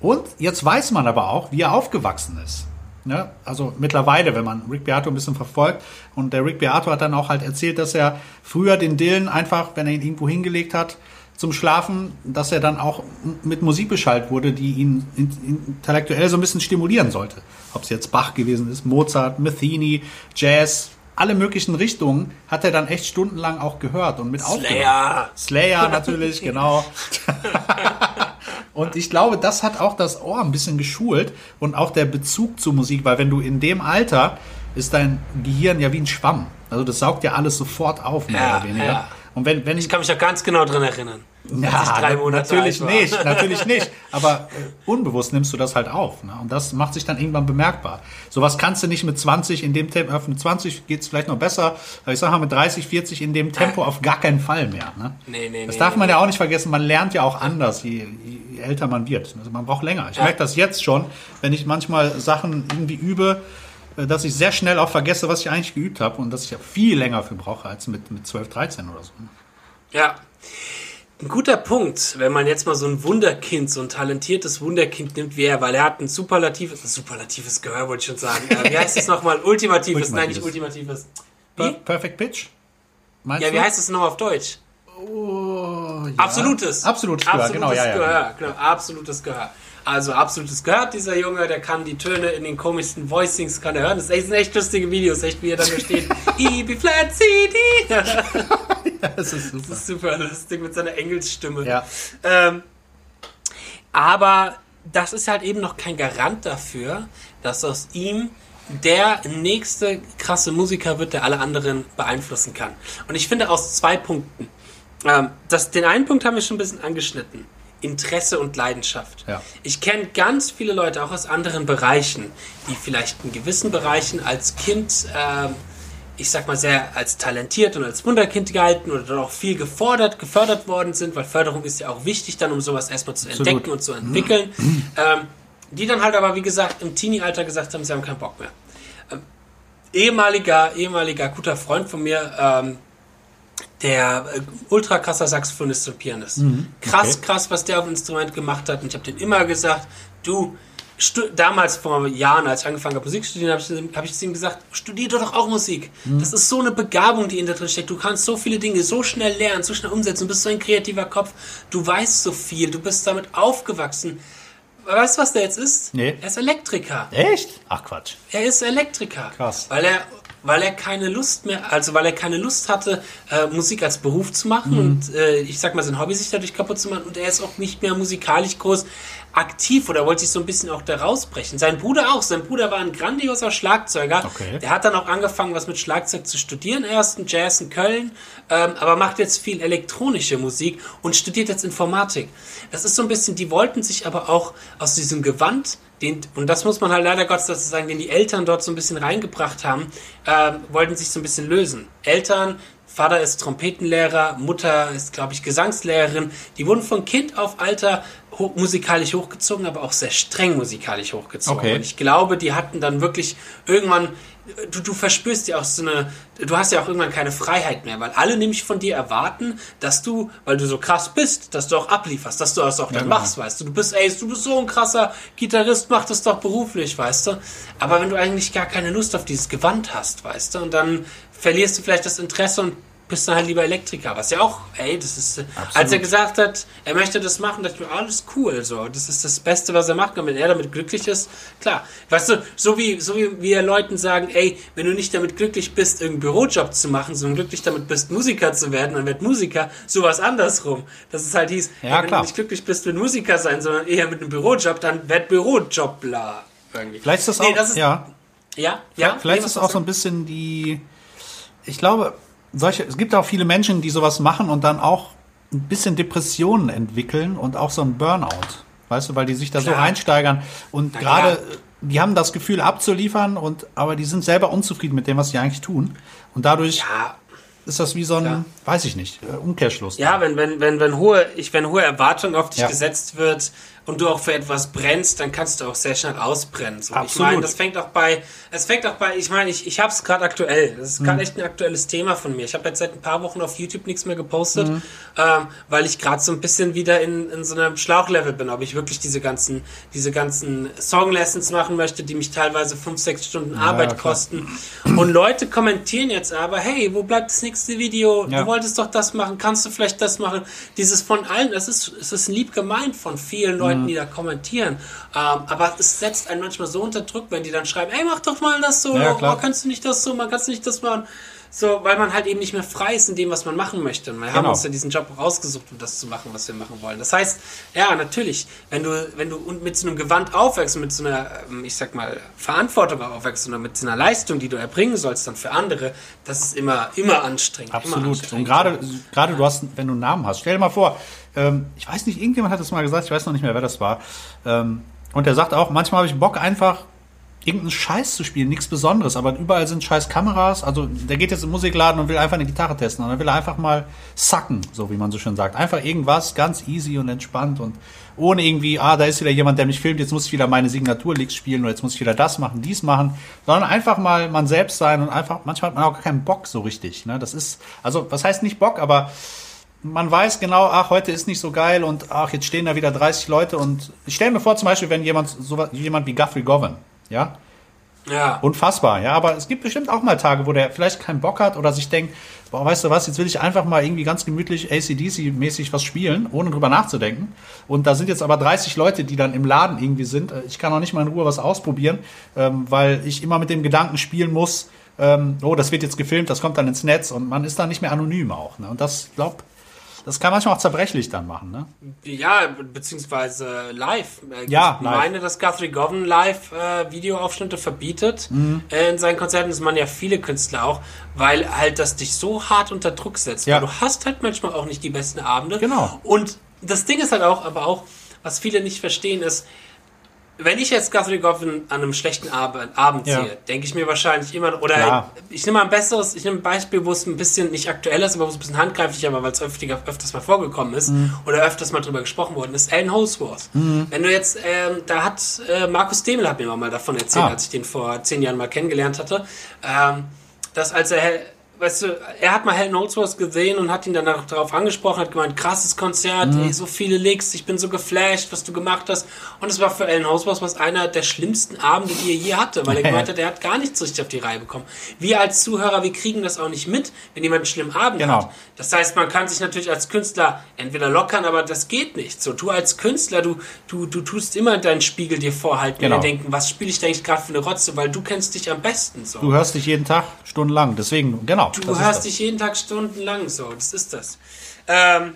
Und jetzt weiß man aber auch, wie er aufgewachsen ist. Ja, also mittlerweile, wenn man Rick Beato ein bisschen verfolgt, und der Rick Beato hat dann auch halt erzählt, dass er früher den Dylan einfach, wenn er ihn irgendwo hingelegt hat, zum Schlafen, dass er dann auch mit Musik beschallt wurde, die ihn intellektuell so ein bisschen stimulieren sollte. Ob es jetzt Bach gewesen ist, Mozart, Metheny, Jazz, alle möglichen Richtungen hat er dann echt stundenlang auch gehört und mit Slayer. Slayer natürlich, genau. und ich glaube, das hat auch das Ohr ein bisschen geschult und auch der Bezug zur Musik, weil wenn du in dem Alter ist dein Gehirn ja wie ein Schwamm. Also das saugt ja alles sofort auf, mehr ja, oder weniger. Ja. Und wenn, wenn ich, ich kann mich da ganz genau dran erinnern. Ja, natürlich nicht, natürlich nicht. Aber äh, unbewusst nimmst du das halt auf. Ne? Und das macht sich dann irgendwann bemerkbar. Sowas kannst du nicht mit 20 in dem Tempo, äh, mit 20 geht's vielleicht noch besser, aber ich sag mal mit 30, 40 in dem Tempo auf gar keinen Fall mehr. Ne? Nee, nee, das nee, darf man ja auch nicht vergessen, man lernt ja auch anders, je, je älter man wird. Also man braucht länger. Ich ja. merke das jetzt schon, wenn ich manchmal Sachen irgendwie übe, äh, dass ich sehr schnell auch vergesse, was ich eigentlich geübt habe und dass ich ja viel länger für brauche als mit, mit 12, 13 oder so. Ne? Ja. Ein guter Punkt, wenn man jetzt mal so ein Wunderkind, so ein talentiertes Wunderkind nimmt wie er, weil er hat ein superlatives, ein superlatives Gehör, wollte ich schon sagen. Äh, wie heißt es nochmal? Ultimatives, ultimatives, nein, nicht ultimatives. Wie? Perfect Pitch? Meinst ja, wie du? heißt es nochmal auf Deutsch? Oh, ja. Absolutes. Absolutes Gehör, Absolutes genau, ja, ja. Gehör, genau, absolutes Gehör. Also absolutes gehört dieser Junge, der kann die Töne in den komischsten Voicings kann er hören. Das ist echt, echt lustige Videos, echt wie er dann da steht. E, B flat C D. ja, das ist super. Das ist super lustig mit seiner Engelsstimme. Ja. Ähm, aber das ist halt eben noch kein Garant dafür, dass aus ihm der nächste krasse Musiker wird, der alle anderen beeinflussen kann. Und ich finde aus zwei Punkten. Ähm, das, den einen Punkt haben wir schon ein bisschen angeschnitten. Interesse und Leidenschaft. Ja. Ich kenne ganz viele Leute auch aus anderen Bereichen, die vielleicht in gewissen Bereichen als Kind, äh, ich sag mal, sehr als talentiert und als Wunderkind gehalten oder dann auch viel gefordert, gefördert worden sind, weil Förderung ist ja auch wichtig, dann um sowas erstmal zu Absolut. entdecken und zu entwickeln. Mhm. Ähm, die dann halt aber, wie gesagt, im Teenie-Alter gesagt haben, sie haben keinen Bock mehr. Ähm, ehemaliger, ehemaliger guter Freund von mir, ähm, der äh, ultra krasser Saxophonist und Pianist. Mhm, krass, okay. krass, was der auf dem Instrument gemacht hat. Und ich habe den immer gesagt, du, damals vor Jahren, als ich angefangen habe, Musik zu studieren, habe ich, zu ihm gesagt, studier doch auch Musik. Mhm. Das ist so eine Begabung, die in dir drin steckt. Du kannst so viele Dinge so schnell lernen, so schnell umsetzen. Du bist so ein kreativer Kopf. Du weißt so viel. Du bist damit aufgewachsen. Weißt du, was der jetzt ist? Nee. Er ist Elektriker. Echt? Ach Quatsch. Er ist Elektriker. Krass. Weil er weil er keine Lust mehr, also weil er keine Lust hatte, äh, Musik als Beruf zu machen mhm. und äh, ich sag mal sein Hobby sich dadurch kaputt zu machen und er ist auch nicht mehr musikalisch groß aktiv oder wollte sich so ein bisschen auch da rausbrechen. Sein Bruder auch. Sein Bruder war ein grandioser Schlagzeuger. Okay. Der hat dann auch angefangen, was mit Schlagzeug zu studieren. Erst ein Jazz in Köln, ähm, aber macht jetzt viel elektronische Musik und studiert jetzt Informatik. Das ist so ein bisschen, die wollten sich aber auch aus diesem Gewand den, und das muss man halt leider Gottes dazu sagen, den die Eltern dort so ein bisschen reingebracht haben, äh, wollten sich so ein bisschen lösen. Eltern Vater ist Trompetenlehrer, Mutter ist, glaube ich, Gesangslehrerin. Die wurden von Kind auf Alter hoch, musikalisch hochgezogen, aber auch sehr streng musikalisch hochgezogen. Okay. Und ich glaube, die hatten dann wirklich irgendwann, du, du verspürst ja auch so eine, du hast ja auch irgendwann keine Freiheit mehr, weil alle nämlich von dir erwarten, dass du, weil du so krass bist, dass du auch ablieferst, dass du das auch dann ja, genau. machst, weißt du. Du bist, ey, du bist so ein krasser Gitarrist, mach das doch beruflich, weißt du. Aber wenn du eigentlich gar keine Lust auf dieses Gewand hast, weißt du, und dann verlierst du vielleicht das Interesse und bist dann halt lieber Elektriker. Was ja auch, ey, das ist, Absolut. als er gesagt hat, er möchte das machen, dachte ich mir, alles cool, so. Das ist das Beste, was er macht. Und wenn er damit glücklich ist, klar. Weißt du, so wie, so wie wir Leuten sagen, ey, wenn du nicht damit glücklich bist, irgendeinen Bürojob zu machen, sondern glücklich damit bist, Musiker zu werden, dann wird Musiker sowas andersrum. Dass es halt hieß, ja, ey, wenn du nicht glücklich bist, mit Musiker sein, sondern eher mit einem Bürojob, dann wird Bürojob bla. Irgendwie. Vielleicht ist das nee, auch, das ist, ja. Ja, ja. Vielleicht nee, ist es auch so ein bisschen die, ich glaube, solche, es gibt auch viele Menschen, die sowas machen und dann auch ein bisschen Depressionen entwickeln und auch so ein Burnout. Weißt du, weil die sich da Klar. so reinsteigern und gerade, ja. die haben das Gefühl abzuliefern und, aber die sind selber unzufrieden mit dem, was sie eigentlich tun. Und dadurch ja. ist das wie so ein, ja. weiß ich nicht, äh, Umkehrschluss. Ja, wenn, wenn, wenn, wenn hohe, ich, wenn hohe Erwartung auf dich gesetzt wird und du auch für etwas brennst, dann kannst du auch sehr schnell ausbrennen. So. Ich Absolut. meine, das fängt auch bei, es fängt auch bei, ich meine, ich, ich habe es gerade aktuell. Das ist Mhm. gerade echt ein aktuelles Thema von mir. Ich habe jetzt seit ein paar Wochen auf YouTube nichts mehr gepostet, Mhm. ähm, weil ich gerade so ein bisschen wieder in, in so einem Schlauchlevel bin, ob ich wirklich diese ganzen, diese ganzen Songlessons machen möchte, die mich teilweise fünf, sechs Stunden Arbeit klar. kosten. Und Leute kommentieren jetzt aber, hey, wo bleibt das nächste Video? Ja. Du wolltest doch das machen, kannst du vielleicht das machen? Dieses von allen, das ist, es ist lieb gemeint von vielen Leuten, Mhm. die da kommentieren. Ähm, aber es setzt einen manchmal so unter Druck, wenn die dann schreiben, ey, mach doch mal das so, Ja, oh, kannst du nicht das so machen, kannst du nicht das machen? So, weil man halt eben nicht mehr frei ist in dem, was man machen möchte. Und wir haben Genau. uns ja diesen Job rausgesucht, um das zu machen, was wir machen wollen. Das heißt, ja, natürlich, wenn du, wenn du und mit so einem Gewand aufwächst, mit so einer, ähm, ich sag mal, Verantwortung aufwächst oder mit so einer Leistung, die du erbringen sollst dann für andere, das ist immer, immer anstrengend. Immer Absolut. Und anstrengend. gerade, gerade du hast, wenn du einen Namen hast, stell dir mal vor, ähm, ich weiß nicht, irgendjemand hat das mal gesagt, ich weiß noch nicht mehr, wer das war. Ähm, und der sagt auch, manchmal habe ich Bock einfach irgendeinen Scheiß zu spielen, nichts Besonderes, aber überall sind scheiß Kameras. Also der geht jetzt im Musikladen und will einfach eine Gitarre testen und dann will er einfach mal sacken, so wie man so schön sagt. Einfach irgendwas ganz easy und entspannt und ohne irgendwie, ah, da ist wieder jemand, der mich filmt, jetzt muss ich wieder meine Signaturlicks spielen oder jetzt muss ich wieder das machen, dies machen, sondern einfach mal man selbst sein und einfach, manchmal hat man auch keinen Bock so richtig. Ne? Das ist, also was heißt nicht Bock, aber man weiß genau, ach, heute ist nicht so geil und ach, jetzt stehen da wieder 30 Leute und ich stelle mir vor, zum Beispiel, wenn jemand, so jemand wie Guthrie Govan, ja, Ja. unfassbar, ja, aber es gibt bestimmt auch mal Tage, wo der vielleicht keinen Bock hat oder sich denkt, boah, weißt du was, jetzt will ich einfach mal irgendwie ganz gemütlich ACDC-mäßig was spielen, ohne drüber nachzudenken. Und da sind jetzt aber 30 Leute, die dann im Laden irgendwie sind. Äh, Ich kann auch nicht mal in Ruhe was ausprobieren, ähm, weil ich immer mit dem Gedanken spielen muss, ähm, oh, das wird jetzt gefilmt, das kommt dann ins Netz und man ist dann nicht mehr anonym auch. Ne? Und das, glaub, das kann manchmal auch zerbrechlich dann machen. Ne? Ja, beziehungsweise live. Äh, Ja, ich live. meine, dass Guthrie Govan live äh, Videoaufschnitte verbietet Mhm. äh, in seinen Konzerten. Das machen ja viele Künstler auch, weil halt das dich so hart unter Druck setzt. Ja. Weil du hast halt manchmal auch nicht die besten Abende. Genau. Und das Ding ist halt auch, aber auch, was viele nicht verstehen, ist, wenn ich jetzt Guthrie Govan an einem schlechten Abend, Abend Ja. sehe, denke ich mir wahrscheinlich immer, oder Klar. ich nehme mal ein besseres, ich nehme ein Beispiel, wo es ein bisschen nicht aktuell ist, aber wo es ein bisschen handgreiflicher war, weil es öfter, öfters mal vorgekommen ist Mhm. oder öfters mal drüber gesprochen worden ist, Alan Holsworth. Wenn du jetzt, ähm, da hat äh, Markus Demel hat mir mal davon erzählt, Ah. als ich den vor zehn Jahren mal kennengelernt hatte, ähm, dass als er, weißt du, er hat mal Helen Holsworth gesehen und hat ihn dann darauf angesprochen, hat gemeint, krasses Konzert, Mhm. ey, so viele Licks, ich bin so geflasht, was du gemacht hast. Und es war für Alan Holsworth was einer der schlimmsten Abende, die er je hatte, weil er gemeint hat, er hat gar nichts richtig auf die Reihe bekommen. Wir als Zuhörer, wir kriegen das auch nicht mit, wenn jemand einen schlimmen Abend Genau. hat. Das heißt, man kann sich natürlich als Künstler entweder lockern, aber das geht nicht. So, du als Künstler, du, du, du tust immer deinen Spiegel dir vorhalten Genau. und denken, was spiele ich da eigentlich gerade für eine Rotze, weil du kennst dich am besten. So. Du hörst dich jeden Tag stundenlang, deswegen, genau. Du das ist hörst das. dich jeden Tag stundenlang so, das ist das. Ähm,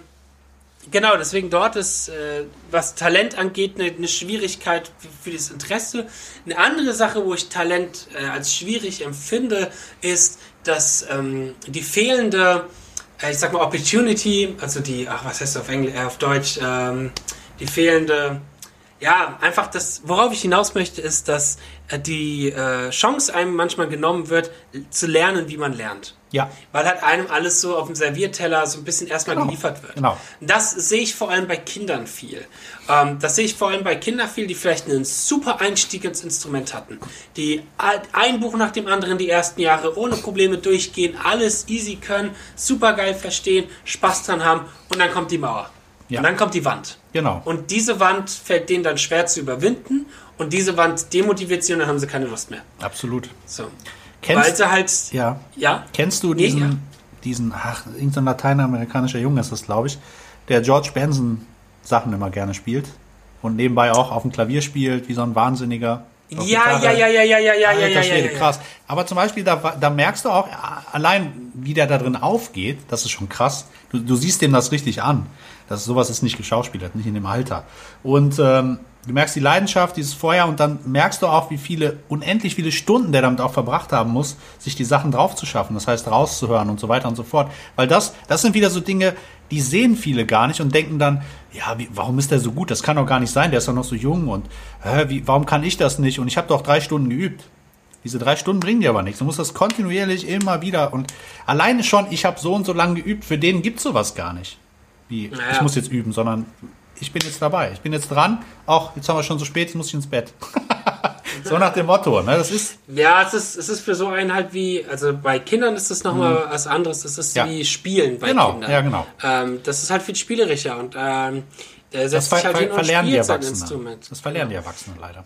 genau, deswegen dort ist, äh, was Talent angeht, eine, eine Schwierigkeit für, für das Interesse. Eine andere Sache, wo ich Talent äh, als schwierig empfinde, ist, dass ähm, die fehlende, äh, ich sag mal, Opportunity, also die, ach, was heißt auf Englisch, äh, auf Deutsch, ähm, die fehlende, ja, einfach das, worauf ich hinaus möchte, ist, dass äh, die äh, Chance einem manchmal genommen wird, zu lernen, wie man lernt. Ja. Weil halt einem alles so auf dem Servierteller so ein bisschen erstmal Genau, geliefert wird. genau. Das sehe ich vor allem bei Kindern viel. Ähm, das sehe ich vor allem bei Kindern viel, die vielleicht einen super Einstieg ins Instrument hatten. Die ein- ein Buch nach dem anderen die ersten Jahre ohne Probleme durchgehen, alles easy können, super geil verstehen, Spaß dran haben und dann kommt die Mauer. Ja. Und dann kommt die Wand. Genau. Und diese Wand fällt denen dann schwer zu überwinden und diese Wand demotiviert sie und dann haben sie keine Lust mehr. Absolut. So. Kennst- Weil sie halt. Ja. Ja? Kennst du Nee, diesen, ja. diesen, ach, irgendein lateinamerikanischer Junge ist das, glaube ich, der George Benson Sachen immer gerne spielt und nebenbei auch auf dem Klavier spielt, wie so ein Wahnsinniger. Ja, ja, ja, ja, ja, ja, ja, Alter ja, ja, Schwede, ja, ja. krass. Aber zum Beispiel, da, da merkst du auch, allein wie der da drin aufgeht, das ist schon krass. Du, du siehst dem das richtig an. Das, sowas ist nicht geschauspielert, nicht in dem Alter. Und ähm, du merkst die Leidenschaft, dieses Feuer und dann merkst du auch, wie viele, unendlich viele Stunden der damit auch verbracht haben muss, sich die Sachen drauf zu schaffen. Das heißt, rauszuhören und so weiter und so fort. Weil das, das sind wieder so Dinge, die sehen viele gar nicht und denken dann, ja, wie, warum ist der so gut? Das kann doch gar nicht sein, der ist doch noch so jung und hä, wie, warum kann ich das nicht? Und ich habe doch drei Stunden geübt. Diese drei Stunden bringen dir aber nichts. Du musst das kontinuierlich immer wieder und alleine schon, ich habe so und so lange geübt, für den gibt's sowas gar nicht. Wie, Naja. ich muss jetzt üben, sondern ich bin jetzt dabei, ich bin jetzt dran. Auch jetzt haben wir schon so spät, jetzt muss ich ins Bett. so nach dem Motto, ne? Das ist. Ja, es ist, es ist für so einen halt wie, also bei Kindern ist das nochmal mhm. was anderes. Das ist ja. wie Spielen bei genau, Kindern. Ja, genau. Ähm, das ist halt viel spielerischer und ähm, der setzt das sich halt hin und verlernen spielt sein Instrument. Das verlernen die Erwachsenen leider.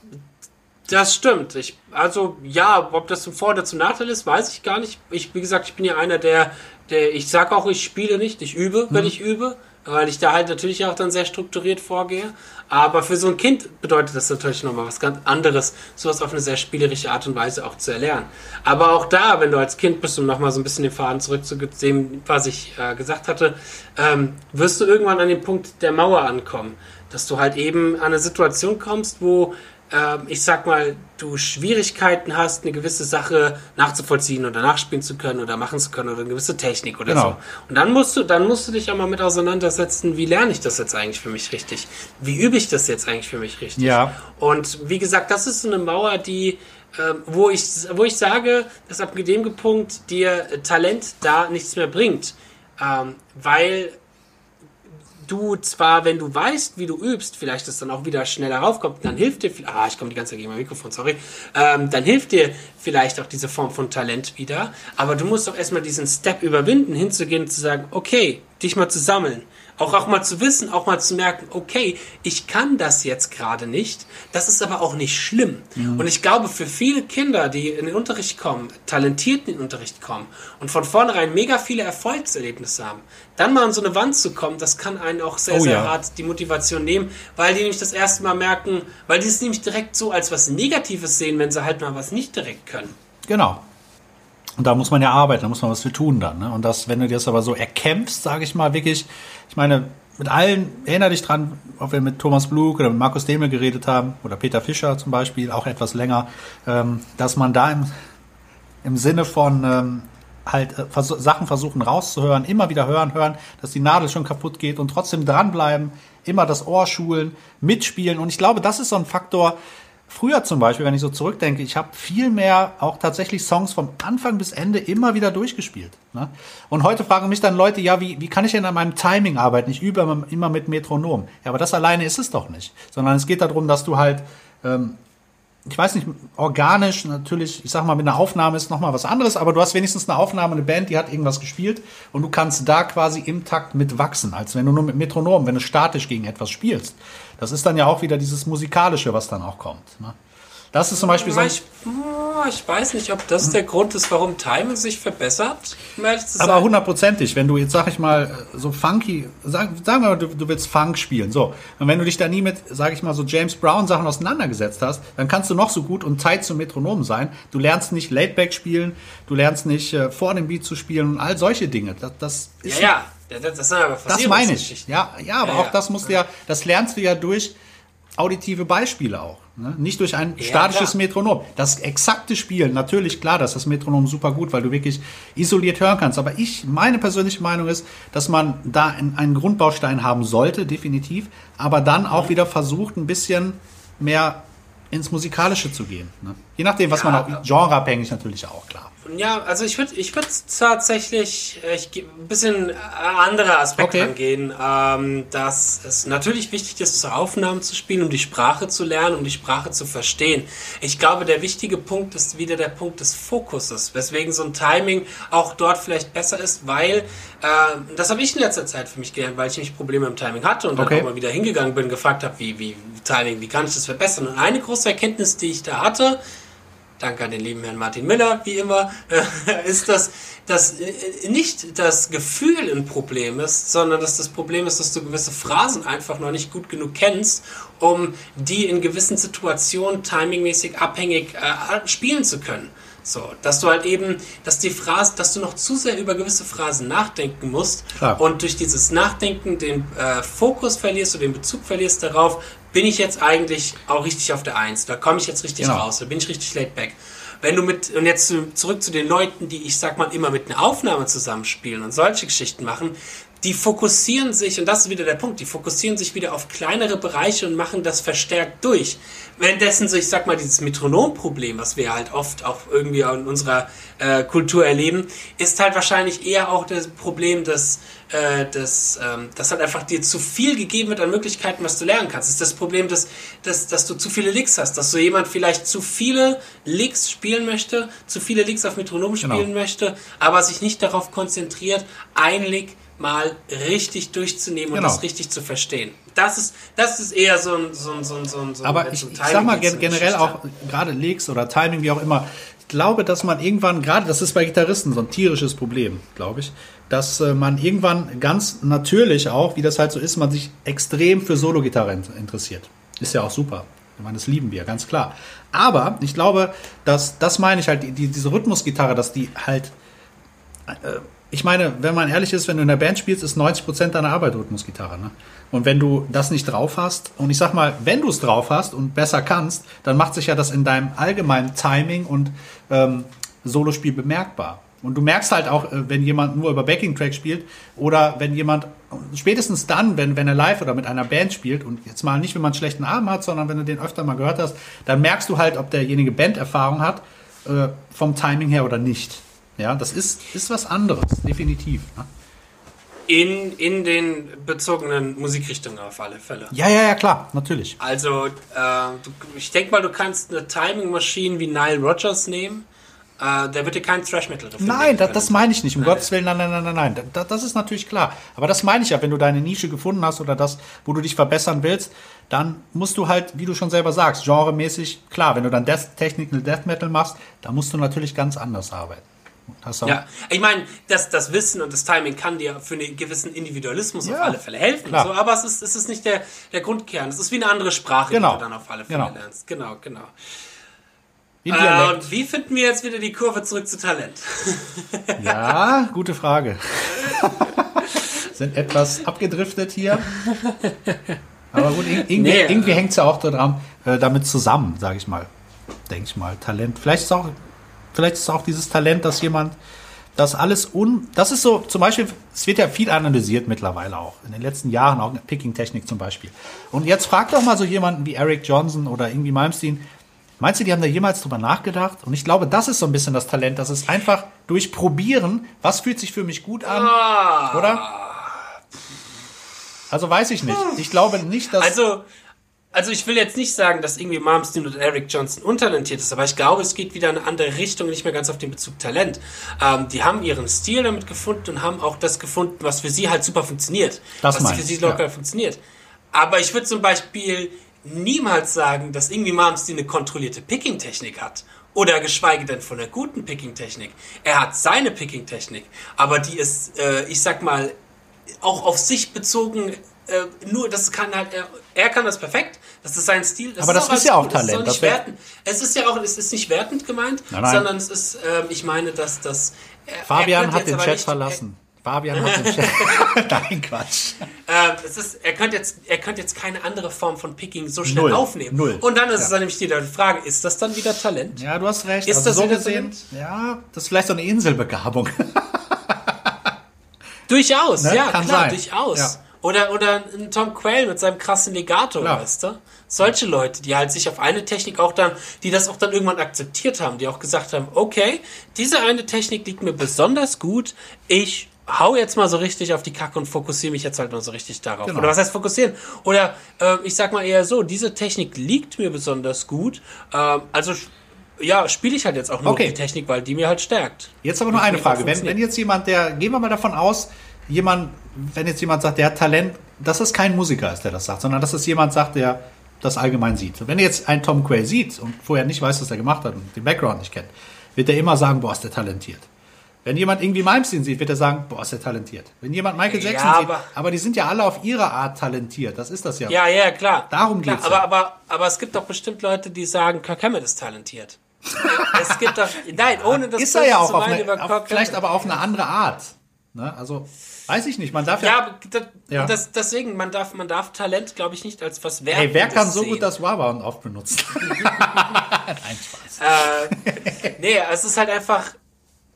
Das stimmt. Ich, also ja, ob das zum Vor- oder zum Nachteil ist, weiß ich gar nicht. Ich, wie gesagt, ich bin ja einer, der, der, ich sag auch, ich spiele nicht, ich übe, wenn mhm. ich übe weil ich da halt natürlich auch dann sehr strukturiert vorgehe. Aber für so ein Kind bedeutet das natürlich nochmal was ganz anderes, sowas auf eine sehr spielerische Art und Weise auch zu erlernen. Aber auch da, wenn du als Kind bist, um nochmal so ein bisschen den Faden zurückzugeben, was ich äh, gesagt hatte, ähm, wirst du irgendwann an den Punkt der Mauer ankommen. Dass du halt eben an eine Situation kommst, wo ähm, ich sag mal, du Schwierigkeiten hast, eine gewisse Sache nachzuvollziehen oder nachspielen zu können oder machen zu können oder eine gewisse Technik oder genau. so. Und dann musst du, dann musst du dich auch mal mit auseinandersetzen, wie lerne ich das jetzt eigentlich für mich richtig? Wie übe ich das jetzt eigentlich für mich richtig? Ja. Und wie gesagt, das ist so eine Mauer, die ähm, wo ich, wo ich sage, dass ab dem Punkt dir Talent da nichts mehr bringt. Ähm, weil du zwar, wenn du weißt, wie du übst, vielleicht es dann auch wieder schneller raufkommt, dann hilft dir, ah, ich komme die ganze Zeit gegen mein Mikrofon, sorry, ähm, dann hilft dir vielleicht auch diese Form von Talent wieder, aber du musst doch erstmal diesen Step überwinden, hinzugehen und zu sagen, okay, dich mal zu sammeln. Auch, auch mal zu wissen, auch mal zu merken, okay, ich kann das jetzt gerade nicht. Das ist aber auch nicht schlimm. Mhm. Und ich glaube, für viele Kinder, die in den Unterricht kommen, talentiert in den Unterricht kommen und von vornherein mega viele Erfolgserlebnisse haben, dann mal an so eine Wand zu kommen, das kann einen auch sehr, oh, sehr ja. hart die Motivation nehmen, weil die nämlich das erste Mal merken, weil die es nämlich direkt so als was Negatives sehen, wenn sie halt mal was nicht direkt können. Genau. Und da muss man ja arbeiten, da muss man was für tun dann. Ne? Und das, wenn du dir das aber so erkämpfst, sage ich mal, wirklich, ich meine, mit allen, erinnere dich dran, ob wir mit Thomas Blug oder mit Markus Demel geredet haben, oder Peter Fischer zum Beispiel, auch etwas länger, ähm, dass man da im, im Sinne von ähm, halt äh, Sachen versuchen rauszuhören, immer wieder hören, hören, dass die Nadel schon kaputt geht und trotzdem dranbleiben, immer das Ohr schulen, mitspielen. Und ich glaube, das ist so ein Faktor, Früher zum Beispiel, wenn ich so zurückdenke, ich habe viel mehr auch tatsächlich Songs vom Anfang bis Ende immer wieder durchgespielt. Ne? Und heute fragen mich dann Leute, ja, wie, wie kann ich denn an meinem Timing arbeiten? Ich übe immer mit Metronom. Ja, aber das alleine ist es doch nicht. Sondern es geht darum, dass du halt ähm, ich weiß nicht, organisch natürlich, ich sag mal, mit einer Aufnahme ist nochmal was anderes, aber du hast wenigstens eine Aufnahme, eine Band, die hat irgendwas gespielt und du kannst da quasi im Takt mitwachsen, als wenn du nur mit Metronom, wenn du statisch gegen etwas spielst. Das ist dann ja auch wieder dieses Musikalische, was dann auch kommt. Ne? Das ist zum Beispiel so. Ich, ich weiß nicht, ob das der Grund ist, warum Timing sich verbessert. Aber hundertprozentig, wenn du jetzt, sag ich mal, so funky, sag, sagen wir mal, du, du willst Funk spielen, so. Und wenn du dich da nie mit, sag ich mal, so James Brown Sachen auseinandergesetzt hast, dann kannst du noch so gut und Zeit zum Metronom sein. Du lernst nicht Laidback spielen, du lernst nicht äh, vor dem Beat zu spielen und all solche Dinge. Das, das ist. Ja, ja. Das, das, das meine ich. Ja, ja, aber ja, auch ja. das musst du ja, das lernst du ja durch auditive Beispiele auch. Ne? Nicht durch ein statisches klar. Metronom. Das exakte Spielen, natürlich klar, dass das Metronom super gut, weil du wirklich isoliert hören kannst. Aber ich, meine persönliche Meinung ist, dass man da einen Grundbaustein haben sollte, definitiv, aber dann auch wieder versucht, ein bisschen mehr ins Musikalische zu gehen. Ne? Je nachdem, was ja, man auch, genreabhängig natürlich auch, klar. Ja, also ich würde ich würd tatsächlich äh, ich, ein bisschen äh, andere Aspekte okay. angehen. Ähm, dass es natürlich wichtig ist, zu Aufnahmen zu spielen, um die Sprache zu lernen, um die Sprache zu verstehen. Ich glaube, der wichtige Punkt ist wieder der Punkt des Fokuses, weswegen so ein Timing auch dort vielleicht besser ist, weil äh, das habe ich in letzter Zeit für mich gelernt, weil ich nämlich Probleme im Timing hatte und okay. dann auch mal wieder hingegangen bin, gefragt habe, wie, wie Timing, wie kann ich das verbessern? Und eine große Erkenntnis, die ich da hatte, danke an den lieben Herrn Martin Miller, wie immer, ist, dass, dass äh, nicht das Gefühl ein Problem ist, sondern dass das Problem ist, dass du gewisse Phrasen einfach noch nicht gut genug kennst, um die in gewissen Situationen timingmäßig abhängig äh, spielen zu können. So, dass du halt eben, dass die Phrase, dass du noch zu sehr über gewisse Phrasen nachdenken musst Klar. und durch dieses Nachdenken den äh, Fokus verlierst oder den Bezug verlierst darauf, bin ich jetzt eigentlich auch richtig auf der Eins, da komme ich jetzt richtig genau. raus, da bin ich richtig laid back. Wenn du mit, und jetzt zurück zu den Leuten, die ich sag mal immer mit einer Aufnahme zusammenspielen und solche Geschichten machen, die fokussieren sich, und das ist wieder der Punkt, die fokussieren sich wieder auf kleinere Bereiche und machen das verstärkt durch. Währenddessen so, ich sag mal, dieses Metronomproblem, was wir halt oft auch irgendwie in unserer äh, Kultur erleben, ist halt wahrscheinlich eher auch das Problem, dass, äh, dass, ähm, dass halt einfach dir zu viel gegeben wird an Möglichkeiten, was du lernen kannst. Das ist das Problem, dass, dass, dass du zu viele Licks hast, dass so jemand vielleicht zu viele Licks spielen möchte, zu viele Licks auf Metronom Genau. spielen möchte, aber sich nicht darauf konzentriert, ein Lick mal richtig durchzunehmen und Genau. das richtig zu verstehen. Das ist, das ist eher so ein, so ein, so ein, so ein, so ein Aber ich, um ich sag mal gen generell Geschichte. auch gerade Licks oder Timing, wie auch immer. Ich glaube, dass man irgendwann, gerade das ist bei Gitarristen so ein tierisches Problem, glaube ich, dass äh, man irgendwann ganz natürlich auch, wie das halt so ist, man sich extrem für Solo-Gitarre in- interessiert. Ist ja auch super. Ich meine, das lieben wir, ganz klar. Aber ich glaube, dass, das meine ich halt, die, die, diese Rhythmusgitarre, dass die halt ich meine, wenn man ehrlich ist, wenn du in der Band spielst, ist 90% deiner Arbeit Rhythmusgitarre. Ne? Und wenn du das nicht drauf hast, und ich sag mal, wenn du es drauf hast und besser kannst, dann macht sich ja das in deinem allgemeinen Timing und ähm, Solospiel bemerkbar. Und du merkst halt auch, äh, wenn jemand nur über Backing-Track spielt oder wenn jemand, spätestens dann, wenn, wenn er live oder mit einer Band spielt und jetzt mal nicht, wenn man einen schlechten Abend hat, sondern wenn du den öfter mal gehört hast, dann merkst du halt, ob derjenige Banderfahrung hat, äh, vom Timing her oder nicht. Ja, das ist, ist was anderes, definitiv. Ne? in, in den bezogenen Musikrichtungen auf alle Fälle. Ja, ja, ja, klar, natürlich. Also, äh, du, ich denke mal, du kannst eine Timing-Maschine wie Nile Rodgers nehmen. Äh, der wird dir keinen Thrash-Metal Nein, das, das meine ich nicht. Um Gottes Willen, nein, nein, nein, nein, nein. Da- Das ist natürlich klar. Aber das meine ich ja, wenn du deine Nische gefunden hast oder das, wo du dich verbessern willst, dann musst du halt, wie du schon selber sagst, genremäßig, klar, wenn du dann Death, Technical Death Metal machst, dann musst du natürlich ganz anders arbeiten. Hast du Ja, ich meine, das, das Wissen und das Timing kann dir für einen gewissen Individualismus Ja, auf alle Fälle helfen. So, aber es ist, es ist nicht der, der Grundkern. Es ist wie eine andere Sprache, Genau. die du dann auf alle Fälle Genau. lernst. Genau, genau. Wie Äh, und wie finden wir jetzt wieder die Kurve zurück zu Talent? Ja, gute Frage. Sind etwas abgedriftet hier. Aber gut, ir- irgendwie, Nee, irgendwie äh, hängt es ja auch daran, äh, damit zusammen, sage ich mal. Denke ich mal. Talent. Vielleicht ist auch, vielleicht ist auch dieses Talent, dass jemand das alles un. Das ist so, zum Beispiel, es wird ja viel analysiert mittlerweile auch. In den letzten Jahren, auch Picking-Technik zum Beispiel. Und jetzt frag doch mal so jemanden wie Eric Johnson oder irgendwie Malmsteen. Meinst du, die haben da jemals drüber nachgedacht? Und ich glaube, das ist so ein bisschen das Talent, dass es einfach durch Probieren, was fühlt sich für mich gut an, Ah. oder? Also weiß ich nicht. Ich glaube nicht, dass. Also, also ich will jetzt nicht sagen, dass irgendwie Malmsteen oder Eric Johnson untalentiert ist, aber ich glaube, es geht wieder in eine andere Richtung, nicht mehr ganz auf den Bezug Talent. Ähm, die haben ihren Stil damit gefunden und haben auch das gefunden, was für sie halt super funktioniert. Das was meine für sie locker ja. funktioniert. Aber ich würde zum Beispiel niemals sagen, dass irgendwie Malmsteen eine kontrollierte Picking-Technik hat. Oder geschweige denn von einer guten Picking-Technik. Er hat seine Picking-Technik, aber die ist, äh, ich sag mal, auch auf sich bezogen, äh, nur das kann halt, er, er kann das perfekt, das ist sein Stil. Aber das alles ist ja auch gut, das Talent, Ist auch das nicht wertend. Es ist ja auch, es ist nicht wertend gemeint, Nein, nein. sondern es ist, ähm, ich meine, dass das. er- Fabian er hat den Chat nicht- verlassen. Fabian hat den Chat. Nein, Quatsch. Er, äh, es ist, er könnte jetzt, er könnte jetzt keine andere Form von Picking so schnell Null. aufnehmen. Null. Und dann ist es Ja. dann nämlich die Frage, ist das dann wieder Talent? Ja, du hast recht. Ist also das so gesehen, ja, das ist vielleicht so eine Inselbegabung. Durchaus, Ne? ja, Kann klar, sein. durchaus. Ja. Oder, oder ein Tom Quayle mit seinem krassen Legato, Klar. weißt du? Solche Leute, die halt sich auf eine Technik auch dann, die das auch dann irgendwann akzeptiert haben, die auch gesagt haben, okay, diese eine Technik liegt mir besonders gut, ich hau jetzt mal so richtig auf die Kacke und fokussiere mich jetzt halt mal so richtig darauf. Genau. Oder was heißt fokussieren? Oder äh, ich sag mal eher so, diese Technik liegt mir besonders gut, ähm, also ja, spiele ich halt jetzt auch nur Okay. die Technik, weil die mir halt stärkt. Jetzt aber Wie eine Frage. Wenn, wenn jetzt jemand, der, gehen wir mal davon aus, jemand, wenn jetzt jemand sagt, der hat Talent, dass es kein Musiker ist, der das sagt, sondern dass es jemand sagt, der das allgemein sieht. Wenn er jetzt einen Tom Quayle sieht und vorher nicht weiß, was er gemacht hat und den Background nicht kennt, wird er immer sagen, boah, ist der talentiert. Wenn jemand irgendwie Malmsteen sieht, wird er sagen, boah, ist der talentiert. Wenn jemand Michael Ja, Jackson sieht, aber- aber die sind ja alle auf ihre Art talentiert. Das ist das ja. Ja, ja, klar. Darum klar, geht's Aber, ja. aber, aber es gibt doch bestimmt Leute, die sagen, Kirk Hammett ist talentiert. es gibt doch, nein, ohne das ist er ja auch auf eine, über auf, vielleicht aber auf eine andere Art. Ne? Also, weiß ich nicht. Man darf ja. Ja, Ja. Das, deswegen, man darf, man darf Talent, glaube ich, nicht als was wert Ey, wer kann so gut das Wawa oft benutzen? Nein, Spaß. Äh, nee, es ist halt einfach,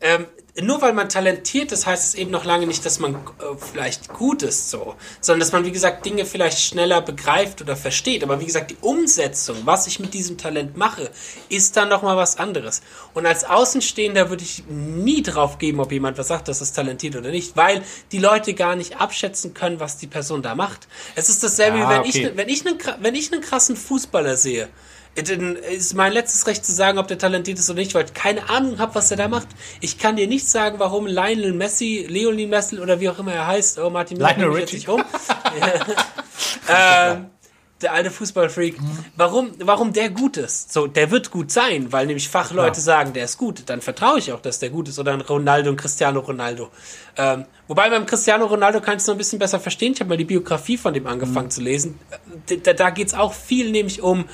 ähm, nur weil man talentiert ist, heißt es eben noch lange nicht, dass man äh, vielleicht gut ist, so. Sondern dass man, wie gesagt, Dinge vielleicht schneller begreift oder versteht. Aber wie gesagt, die Umsetzung, was ich mit diesem Talent mache, ist dann nochmal was anderes. Und als Außenstehender würde ich nie drauf geben, ob jemand was sagt, dass es talentiert oder nicht, weil die Leute gar nicht abschätzen können, was die Person da macht. Es ist dasselbe, Ah, wie wenn okay. ich, wenn ich einen, wenn ich einen krassen Fußballer sehe, dann ist mein letztes Recht zu sagen, ob der talentiert ist oder nicht, weil ich keine Ahnung habe, was er da macht. Ich kann dir nicht sagen, warum Lionel Messi, Leonie Messi oder wie auch immer er heißt, oh Martin Lionel Richie. um. ähm, der alte Fußballfreak. Warum, warum der gut ist? So, der wird gut sein, weil nämlich Fachleute Ja. sagen, der ist gut. Dann vertraue ich auch, dass der gut ist. Oder ein Ronaldo und Cristiano Ronaldo. Ähm, wobei beim Cristiano Ronaldo kann ich es noch ein bisschen besser verstehen. Ich habe mal die Biografie von dem Mhm. angefangen zu lesen. Äh, Da, da geht es auch viel nämlich um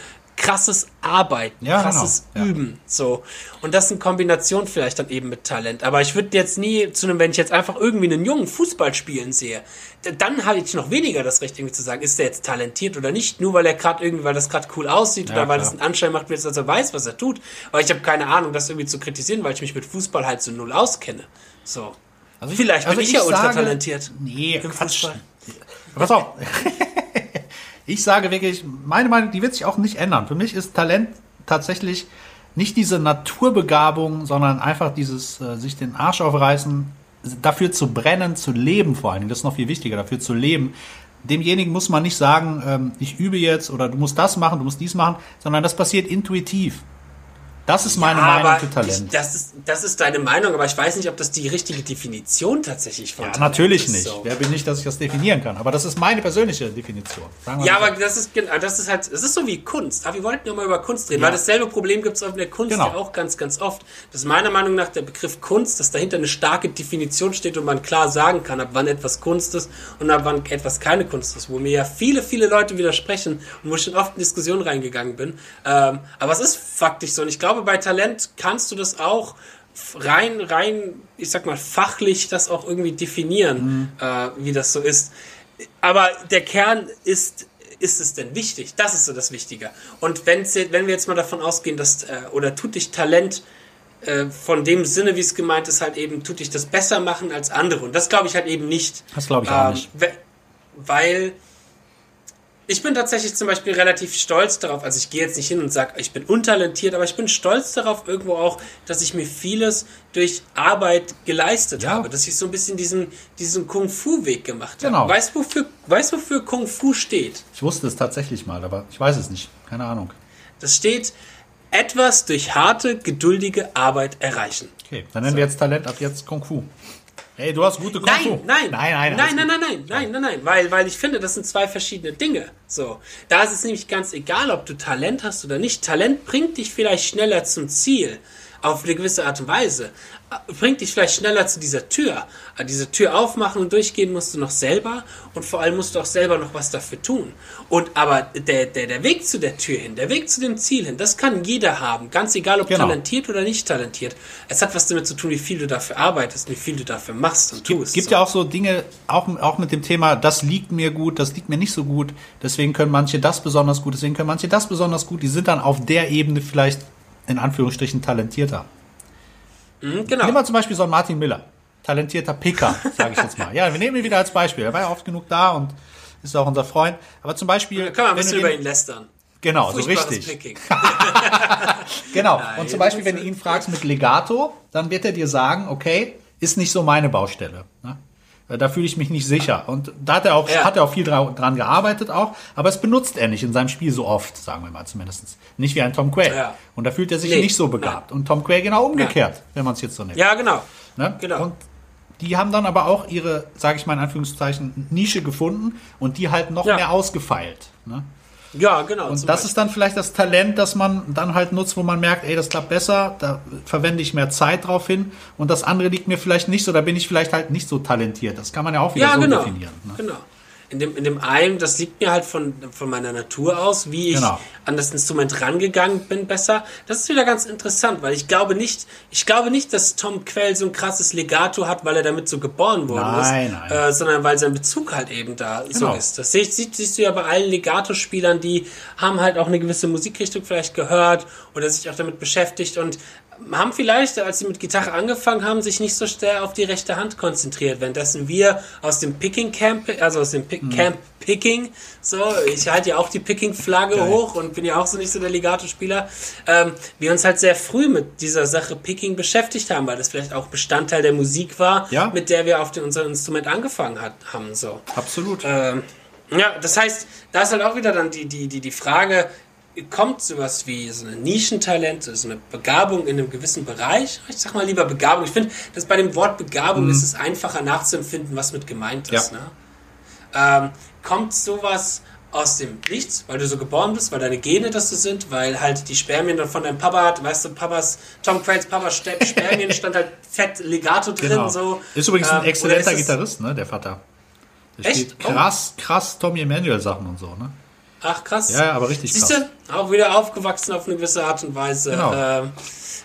krasses Arbeiten, Ja, krasses genau, ja. Üben. So. Und das in Kombination vielleicht dann eben mit Talent. Aber ich würde jetzt nie zu einem, wenn ich jetzt einfach irgendwie einen jungen Fußball spielen sehe, dann habe ich noch weniger das Recht, irgendwie zu sagen, ist der jetzt talentiert oder nicht, nur weil er gerade irgendwie, weil das gerade cool aussieht Ja, oder weil klar. es einen Anschein macht, dass er weiß, was er tut. Aber ich habe keine Ahnung, das irgendwie zu kritisieren, weil ich mich mit Fußball halt so null auskenne. So. Also ich- Vielleicht also bin ich, ich ja sage- untertalentiert. Nee, Im Quatsch. Fußball. Pass auf. ich sage wirklich, meine Meinung, die wird sich auch nicht ändern. Für mich ist Talent tatsächlich nicht diese Naturbegabung, sondern einfach dieses äh, sich den Arsch aufreißen, dafür zu brennen, zu leben vor allen Dingen. Das ist noch viel wichtiger, dafür zu leben. Demjenigen muss man nicht sagen, ähm, ich übe jetzt oder du musst das machen, du musst dies machen, sondern das passiert intuitiv. Das ist meine Ja, Meinung aber zu Ich, Talent. das, ist, das ist deine Meinung, aber ich weiß nicht, ob das die richtige Definition tatsächlich von Ja, Talent natürlich ist. nicht. So. Wer bin ich, dass ich das definieren kann? Aber das ist meine persönliche Definition. Ja, aber das ist, das ist halt, es ist so wie Kunst. Aber wir wollten ja mal über Kunst reden, Ja. weil dasselbe Problem gibt es auch in der Kunst Genau. ja auch ganz, ganz oft. Dass meiner Meinung nach der Begriff Kunst, dass dahinter eine starke Definition steht und man klar sagen kann, ab wann etwas Kunst ist und ab wann etwas keine Kunst ist. Wo mir ja viele, viele Leute widersprechen und wo ich schon oft in Diskussionen reingegangen bin. Ähm, aber es ist faktisch so. Und ich glaube, bei Talent kannst du das auch rein, rein, ich sag mal, fachlich das auch irgendwie definieren, äh, wie das so ist. Aber der Kern ist, ist es denn wichtig? Das ist so das Wichtige. Und wenn wir jetzt mal davon ausgehen, dass, äh, oder tut dich Talent äh, von dem Sinne, wie es gemeint ist, halt eben, tut dich das besser machen als andere. Und das glaube ich halt eben nicht. Das glaube ich auch Ähm, nicht. we- Weil ich bin tatsächlich zum Beispiel relativ stolz darauf, also ich gehe jetzt nicht hin und sage, ich bin untalentiert, aber ich bin stolz darauf irgendwo auch, dass ich mir vieles durch Arbeit geleistet Ja. habe, dass ich so ein bisschen diesen, diesen Kung-Fu-Weg gemacht habe. Genau. Weißt du, wofür, weißt, wofür Kung-Fu steht? Ich wusste es tatsächlich mal, aber ich weiß es nicht. Keine Ahnung. Das steht, etwas durch harte, geduldige Arbeit erreichen. Okay, dann nennen wir jetzt Talent ab jetzt Kung Fu. Hey, du hast gute Kung Nein, nein, nein, nein, nein, nein, nein, nein, nein, nein, nein, weil, weil ich finde, das sind zwei verschiedene Dinge. So, da ist es nämlich ganz egal, ob du Talent hast oder nicht. Talent bringt dich vielleicht schneller zum Ziel, auf eine gewisse Art und Weise. Äh, Bringt dich vielleicht schneller zu dieser Tür. Diese Tür aufmachen und durchgehen musst du noch selber und vor allem musst du auch selber noch was dafür tun. Und aber der, der, der Weg zu der Tür hin, der Weg zu dem Ziel hin, das kann jeder haben. Ganz egal, ob Genau. talentiert oder nicht talentiert. Es hat was damit zu tun, wie viel du dafür arbeitest, wie viel du dafür machst und tust. Es gibt So. ja auch so Dinge, auch, auch mit dem Thema, das liegt mir gut, das liegt mir nicht so gut. Deswegen können manche das besonders gut, deswegen können manche das besonders gut. Die sind dann auf der Ebene vielleicht in Anführungsstrichen talentierter. Mhm, genau. Nehmen wir zum Beispiel so einen Martin Miller. Talentierter Picker, sage ich jetzt mal. Ja, wir nehmen ihn wieder als Beispiel. Er war ja oft genug da und ist auch unser Freund. Aber zum Beispiel. Da kann man ein wenn bisschen über ihn lästern. Genau, so richtig. Genau. Nein, und zum Beispiel, wenn du ihn fragst mit Legato, dann wird er dir sagen, okay, ist nicht so meine Baustelle. Ne? Da fühle ich mich nicht sicher. Und da hat er auch, Ja. hat er auch viel dra dran gearbeitet auch, aber es benutzt er nicht in seinem Spiel so oft, sagen wir mal zumindest. Nicht wie ein Tom Quayle. Ja. Und da fühlt er sich Nee, nicht so begabt. Und Tom Quayle genau umgekehrt, wenn man es jetzt so nennt. Ja, genau. Ne? Genau. Und die haben dann aber auch ihre, sage ich mal in Anführungszeichen, Nische gefunden und die halt noch Ja. mehr ausgefeilt. Ne? Ja, genau. Und das Beispiel. ist dann vielleicht das Talent, das man dann halt nutzt, wo man merkt, ey, das klappt besser, da verwende ich mehr Zeit drauf hin und das andere liegt mir vielleicht nicht so, da bin ich vielleicht halt nicht so talentiert. Das kann man ja auch wieder ja, so genau. definieren. Ne? Genau. In dem, in dem einen, das liegt mir halt von, von meiner Natur aus, wie ich Genau. an das Instrument rangegangen bin, besser. Das ist wieder ganz interessant, weil ich glaube nicht, ich glaube nicht, dass Tom Quell so ein krasses Legato hat, weil er damit so geboren worden Nein, ist, nein. Äh, sondern weil sein Bezug halt eben da so Genau. ist. Das siehst, siehst, siehst du ja bei allen Legato-Spielern, die haben halt auch eine gewisse Musikrichtung vielleicht gehört oder sich auch damit beschäftigt und haben vielleicht, als sie mit Gitarre angefangen haben, sich nicht so sehr auf die rechte Hand konzentriert, währenddessen wir aus dem Picking Camp, also aus dem Pick Mhm. Camp Picking, so, ich halte ja auch die Picking-Flagge hoch und bin ja auch so nicht so der Legato-Spieler, ähm, wir uns halt sehr früh mit dieser Sache Picking beschäftigt haben, weil das vielleicht auch Bestandteil der Musik war, Ja. mit der wir auf dem, unserem Instrument angefangen hat, haben, so. Absolut. Ähm, ja, das heißt, da ist halt auch wieder dann die, die, die, die Frage, kommt sowas wie so ein Nischentalent, so eine Begabung in einem gewissen Bereich? Ich sag mal lieber Begabung. Ich finde, dass bei dem Wort Begabung ist es einfacher nachzuempfinden, was mit gemeint ist. Mhm. Ja. Ne? Ähm, kommt sowas aus dem Nichts, weil du so geboren bist, weil deine Gene das so sind, weil halt die Spermien dann von deinem Papa hat, weißt du, Papas, Tom Crates Papas Spermien stand halt fett Legato drin, genau. so. Ist übrigens Ähm, ein oder exzellenter Gitarrist, ne, der Vater. Der Echt? spielt krass, krass Tommy Emanuel Sachen und so, ne? Ach krass. Ja, aber richtig Siehst krass. du, auch wieder aufgewachsen auf eine gewisse Art und Weise. Genau. Ähm,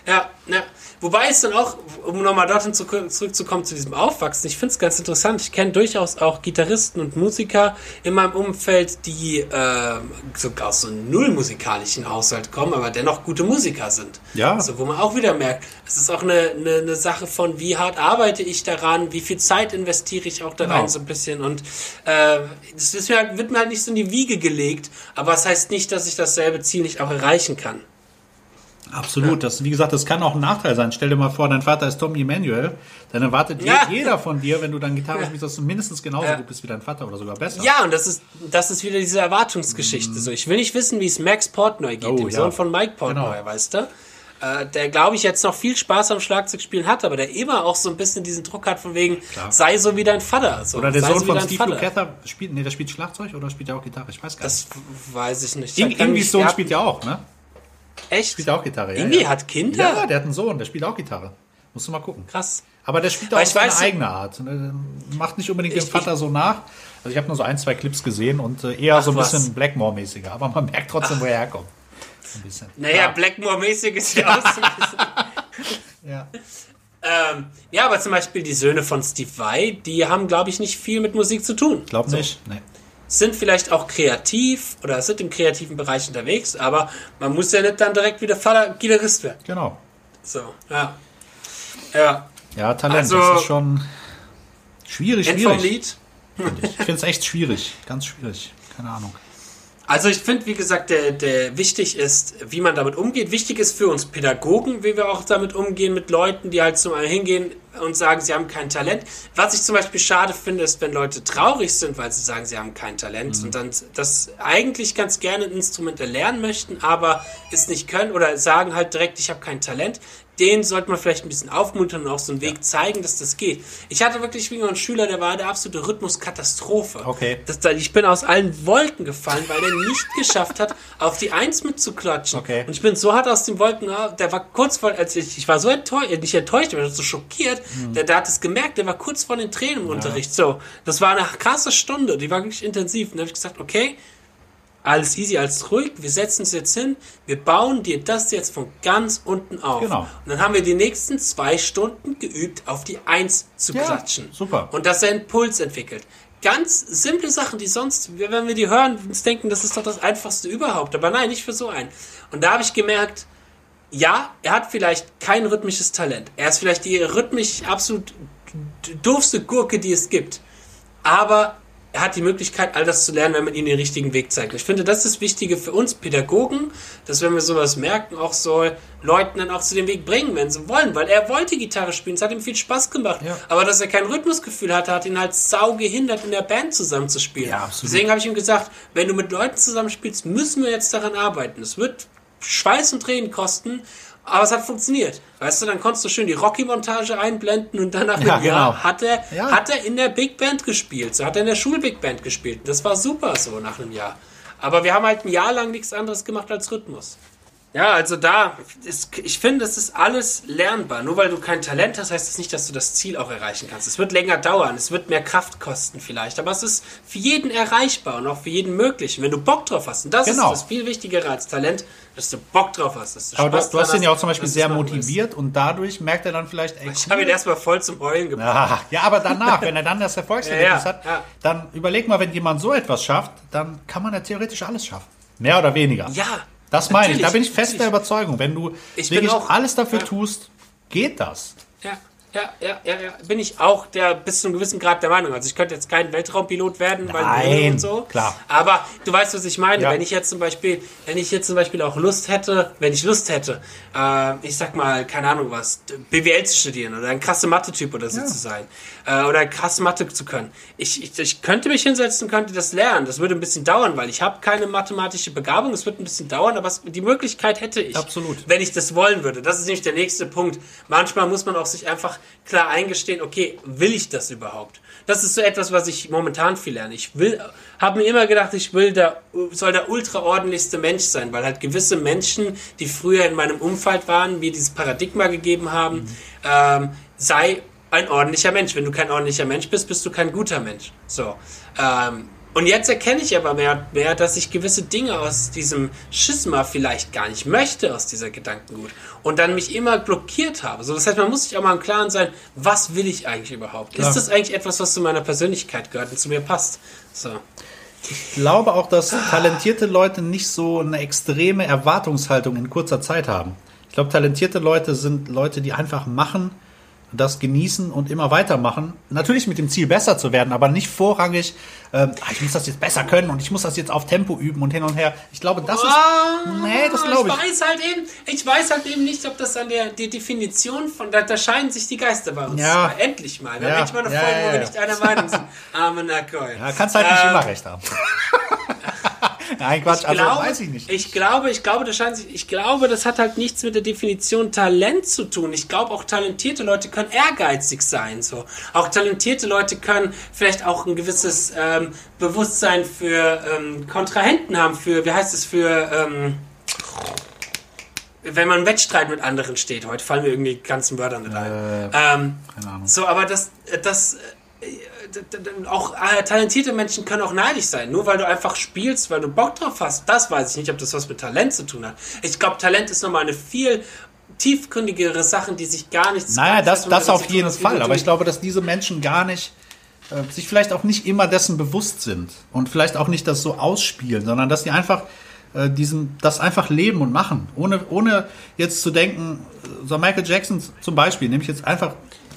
ja, ja. Wobei es dann auch, um nochmal dorthin zu, zurückzukommen zu diesem Aufwachsen, ich finde es ganz interessant. Ich kenne durchaus auch Gitarristen und Musiker in meinem Umfeld, die ähm, sogar aus so einem nullmusikalischen Haushalt kommen, aber dennoch gute Musiker sind. Ja. Also, wo man auch wieder merkt, es ist auch eine, eine, eine Sache von, wie hart arbeite ich daran, wie viel Zeit investiere ich auch da Genau. rein, so ein bisschen. Und äh, das halt, wird mir halt nicht so in die Wiege gelegt, aber es das heißt nicht, dass ich dasselbe Ziel nicht auch erreichen kann. Absolut. Das, wie gesagt, das kann auch ein Nachteil sein. Stell dir mal vor, dein Vater ist Tommy Emanuel. Dann erwartet Ja. jeder von dir, wenn du dann Gitarre Ja. spielst, dass du mindestens genauso Ja. gut bist wie dein Vater oder sogar besser. Ja, und das ist, das ist wieder diese Erwartungsgeschichte. So, ich will nicht wissen, wie es Max Portnoy geht, Oh, dem ja. Sohn von Mike Portnoy, Genau. weißt du? Äh, der, glaube ich, jetzt noch viel Spaß am Schlagzeugspielen hat, aber der immer auch so ein bisschen diesen Druck hat von wegen, Klar. sei so wie dein Vater. So, Oder der Sohn so von Steve. Lukather spielt, nee, der spielt Schlagzeug oder spielt er auch Gitarre? Ich weiß gar Das nicht. weiß ich nicht. Ir Ich kann Ingwies mich- Sohn ja, spielt ja auch, ne? Echt? Spielt auch Gitarre. Ja, Ingwie ja. hat Kinder? Ja, der hat einen Sohn, der spielt auch Gitarre. Musst du mal gucken. Krass. Aber der spielt auch auf seine weiß- eigene Art. Ne? Macht nicht unbedingt Ich- dem Vater so nach. Also ich habe nur so ein, zwei Clips gesehen und äh, eher so ein was. bisschen Blackmore-mäßiger. Aber man merkt trotzdem, wo er herkommt. Ein bisschen. Naja, Blackmore-mäßig ist ja auch so ein bisschen. Ja. ähm, ja, aber zum Beispiel die Söhne von Steve Vai, die haben, glaube ich, nicht viel mit Musik zu tun. Glaub nicht. Nee. Sind vielleicht auch kreativ oder sind im kreativen Bereich unterwegs, aber man muss ja nicht dann direkt wieder Vater Gitarrist werden. Genau. So, ja. Ja, Ja, Talent, Also- das ist schon schwierig, End vom schwierig. Lied. Ich finde es echt schwierig. Ganz schwierig. Keine Ahnung. Also ich finde, wie gesagt, der, der wichtig ist, wie man damit umgeht. Wichtig ist für uns Pädagogen, wie wir auch damit umgehen mit Leuten, die halt zum einen hingehen und sagen, sie haben kein Talent. Was ich zum Beispiel schade finde, ist, wenn Leute traurig sind, weil sie sagen, sie haben kein Talent und dann das eigentlich ganz gerne ein Instrument erlernen möchten, aber es nicht können oder sagen halt direkt, ich habe kein Talent. Den sollte man vielleicht ein bisschen aufmuntern und auch so einen Weg zeigen, dass das geht. Ich hatte wirklich wie einen Schüler, der war der absolute Rhythmuskatastrophe. Okay. Das, da- ich bin aus allen Wolken gefallen, weil der nicht geschafft hat, auf die Eins mitzuklatschen. Okay. Und ich bin so hart aus den Wolken, ah, der war kurz vor, als ich, ich war so enttäuscht, nicht enttäuscht, war so schockiert, Hm. der, der hat es gemerkt, der war kurz vor den Tränen im Unterricht. So, das war eine krasse Stunde, die war wirklich intensiv. Und da habe ich gesagt, okay, alles easy, alles ruhig, wir setzen uns jetzt hin, wir bauen dir das jetzt von ganz unten auf. Genau. Und dann haben wir die nächsten zwei Stunden geübt, auf die Eins zu Ja, klatschen. super. Und dass er einen Puls entwickelt. Ganz simple Sachen, die sonst, wenn wir die hören, uns denken, das ist doch das Einfachste überhaupt. Aber nein, nicht für so einen. Und da habe ich gemerkt, ja, er hat vielleicht kein rhythmisches Talent. Er ist vielleicht die rhythmisch absolut doofste Gurke, die es gibt. Aber er hat die Möglichkeit, all das zu lernen, wenn man ihm den richtigen Weg zeigt. Ich finde, das ist das Wichtige für uns Pädagogen, dass wenn wir sowas merken, auch so Leuten dann auch zu dem Weg bringen, wenn sie wollen. Weil er wollte Gitarre spielen, es hat ihm viel Spaß gemacht. Ja. Aber dass er kein Rhythmusgefühl hatte, hat ihn halt sau gehindert, in der Band zusammenzuspielen. Ja, absolut. Deswegen habe ich ihm gesagt, wenn du mit Leuten zusammenspielst, müssen wir jetzt daran arbeiten. Es wird Schweiß und Tränen kosten, aber es hat funktioniert. Weißt du, dann konntest du schön die Rocky-Montage einblenden und dann nach einem Ja, Jahr genau. hat er, Ja. hat er in der Big Band gespielt. So hat er in der Schul-Big Band gespielt. Das war super so nach einem Jahr. Aber wir haben halt ein Jahr lang nichts anderes gemacht als Rhythmus. Ja, also da, ist, ich finde, es ist alles lernbar. Nur weil du kein Talent hast, heißt das nicht, dass du das Ziel auch erreichen kannst. Es wird länger dauern, es wird mehr Kraft kosten vielleicht, aber es ist für jeden erreichbar und auch für jeden möglich. Und wenn du Bock drauf hast, und das Genau. ist das viel Wichtigere als Talent, dass du Bock drauf hast. Dass du Aber du, Spaß du hast dran ihn ja auch zum Beispiel sehr du es motiviert und dadurch merkt er dann vielleicht, ey, Ich habe ihn erstmal voll zum Heulen gebracht. Ja, ja, aber danach, wenn er dann das Erfolgserlebnis Ja, ja, hat, dann überleg mal, wenn jemand so etwas schafft, dann kann man ja theoretisch alles schaffen. Mehr oder weniger. Ja, Das meine ich. Da Natürlich, bin ich fest der natürlich. Überzeugung. Wenn du Ich wirklich alles dafür ja. tust, geht das. Ja, ja, ja, ja, ja. Bin ich auch der bis zu einem gewissen Grad der Meinung. Also ich könnte jetzt kein Weltraumpilot werden, weil Nein, und so. klar. Aber du weißt, was ich meine. Ja. Wenn ich jetzt zum Beispiel, wenn ich jetzt zum Beispiel auch Lust hätte, wenn ich Lust hätte, äh, ich sag mal, keine Ahnung was, BWL zu studieren oder ein krasser Mathe-Typ oder so Ja. zu sein äh, oder krass Mathe zu können. Ich, ich, ich könnte mich hinsetzen, könnte das lernen. Das würde ein bisschen dauern, weil ich habe keine mathematische Begabung. Es wird ein bisschen dauern, aber es, die Möglichkeit hätte ich Absolut. wenn ich das wollen würde. Das ist nämlich der nächste Punkt. Manchmal muss man auch sich einfach klar eingestehen, okay, will ich das überhaupt? Das ist so etwas, was ich momentan viel lerne. Ich will, habe mir immer gedacht, ich will der, soll der ultraordentlichste Mensch sein, weil halt gewisse Menschen, die früher in meinem Umfeld waren, mir dieses Paradigma gegeben haben, ähm, sei ein ordentlicher Mensch. Wenn du kein ordentlicher Mensch bist, bist du kein guter Mensch. So. Ähm, und jetzt erkenne ich aber mehr und mehr, dass ich gewisse Dinge aus diesem Schisma vielleicht gar nicht möchte, aus dieser Gedankengut. Und dann mich immer blockiert habe. So, das heißt, man muss sich auch mal im Klaren sein, was will ich eigentlich überhaupt? Klar. Ist das eigentlich etwas, was zu meiner Persönlichkeit gehört und zu mir passt? So. Ich glaube auch, dass talentierte Leute nicht so eine extreme Erwartungshaltung in kurzer Zeit haben. Ich glaube, talentierte Leute sind Leute, die einfach machen, das genießen und immer weitermachen. Natürlich mit dem Ziel, besser zu werden, aber nicht vorrangig, ähm, ah, ich muss das jetzt besser können und ich muss das jetzt auf Tempo üben und hin und her. Ich glaube, das ist. Nee, das glaube ich ich. weiß halt eben, ich weiß halt eben nicht, ob das an der die Definition von, da, da scheiden sich die Geister bei uns. Ja. Endlich mal. Wir Ja. haben endlich mal eine Ja, Folge, ja, wo wir ja. nicht einer Meinung sind. Arme Nakoi. Ja, kannst halt nicht Ähm, immer recht haben. Nein, Quatsch, Ich also glaube, weiß ich nicht. Ich glaube, ich glaube, das scheint sich, ich glaube, das hat halt nichts mit der Definition Talent zu tun. Ich glaube, auch talentierte Leute können ehrgeizig sein, so. Auch talentierte Leute können vielleicht auch ein gewisses ähm, Bewusstsein für ähm, Kontrahenten haben, für, wie heißt es, für, ähm, wenn man im Wettstreit mit anderen steht. Heute fallen mir irgendwie die ganzen Wörter nicht ein. ähm, keine Ahnung. So, aber das, das, äh, auch äh, talentierte Menschen können auch neidisch sein. Nur weil du einfach spielst, weil du Bock drauf hast, das weiß ich nicht, ob das was mit Talent zu tun hat. Ich glaube, Talent ist nochmal eine viel tiefgründigere Sache, die sich gar nichts Naja, das, damit das auf tun jeden wie Fall. Aber ich glaube, dass diese Menschen gar nicht, äh, sich vielleicht auch nicht immer dessen bewusst sind und vielleicht auch nicht das so ausspielen, sondern dass sie einfach äh, diesen, das einfach leben und machen, ohne, ohne jetzt zu denken, äh, so Michael Jackson zum Beispiel, nehme ich jetzt einfach,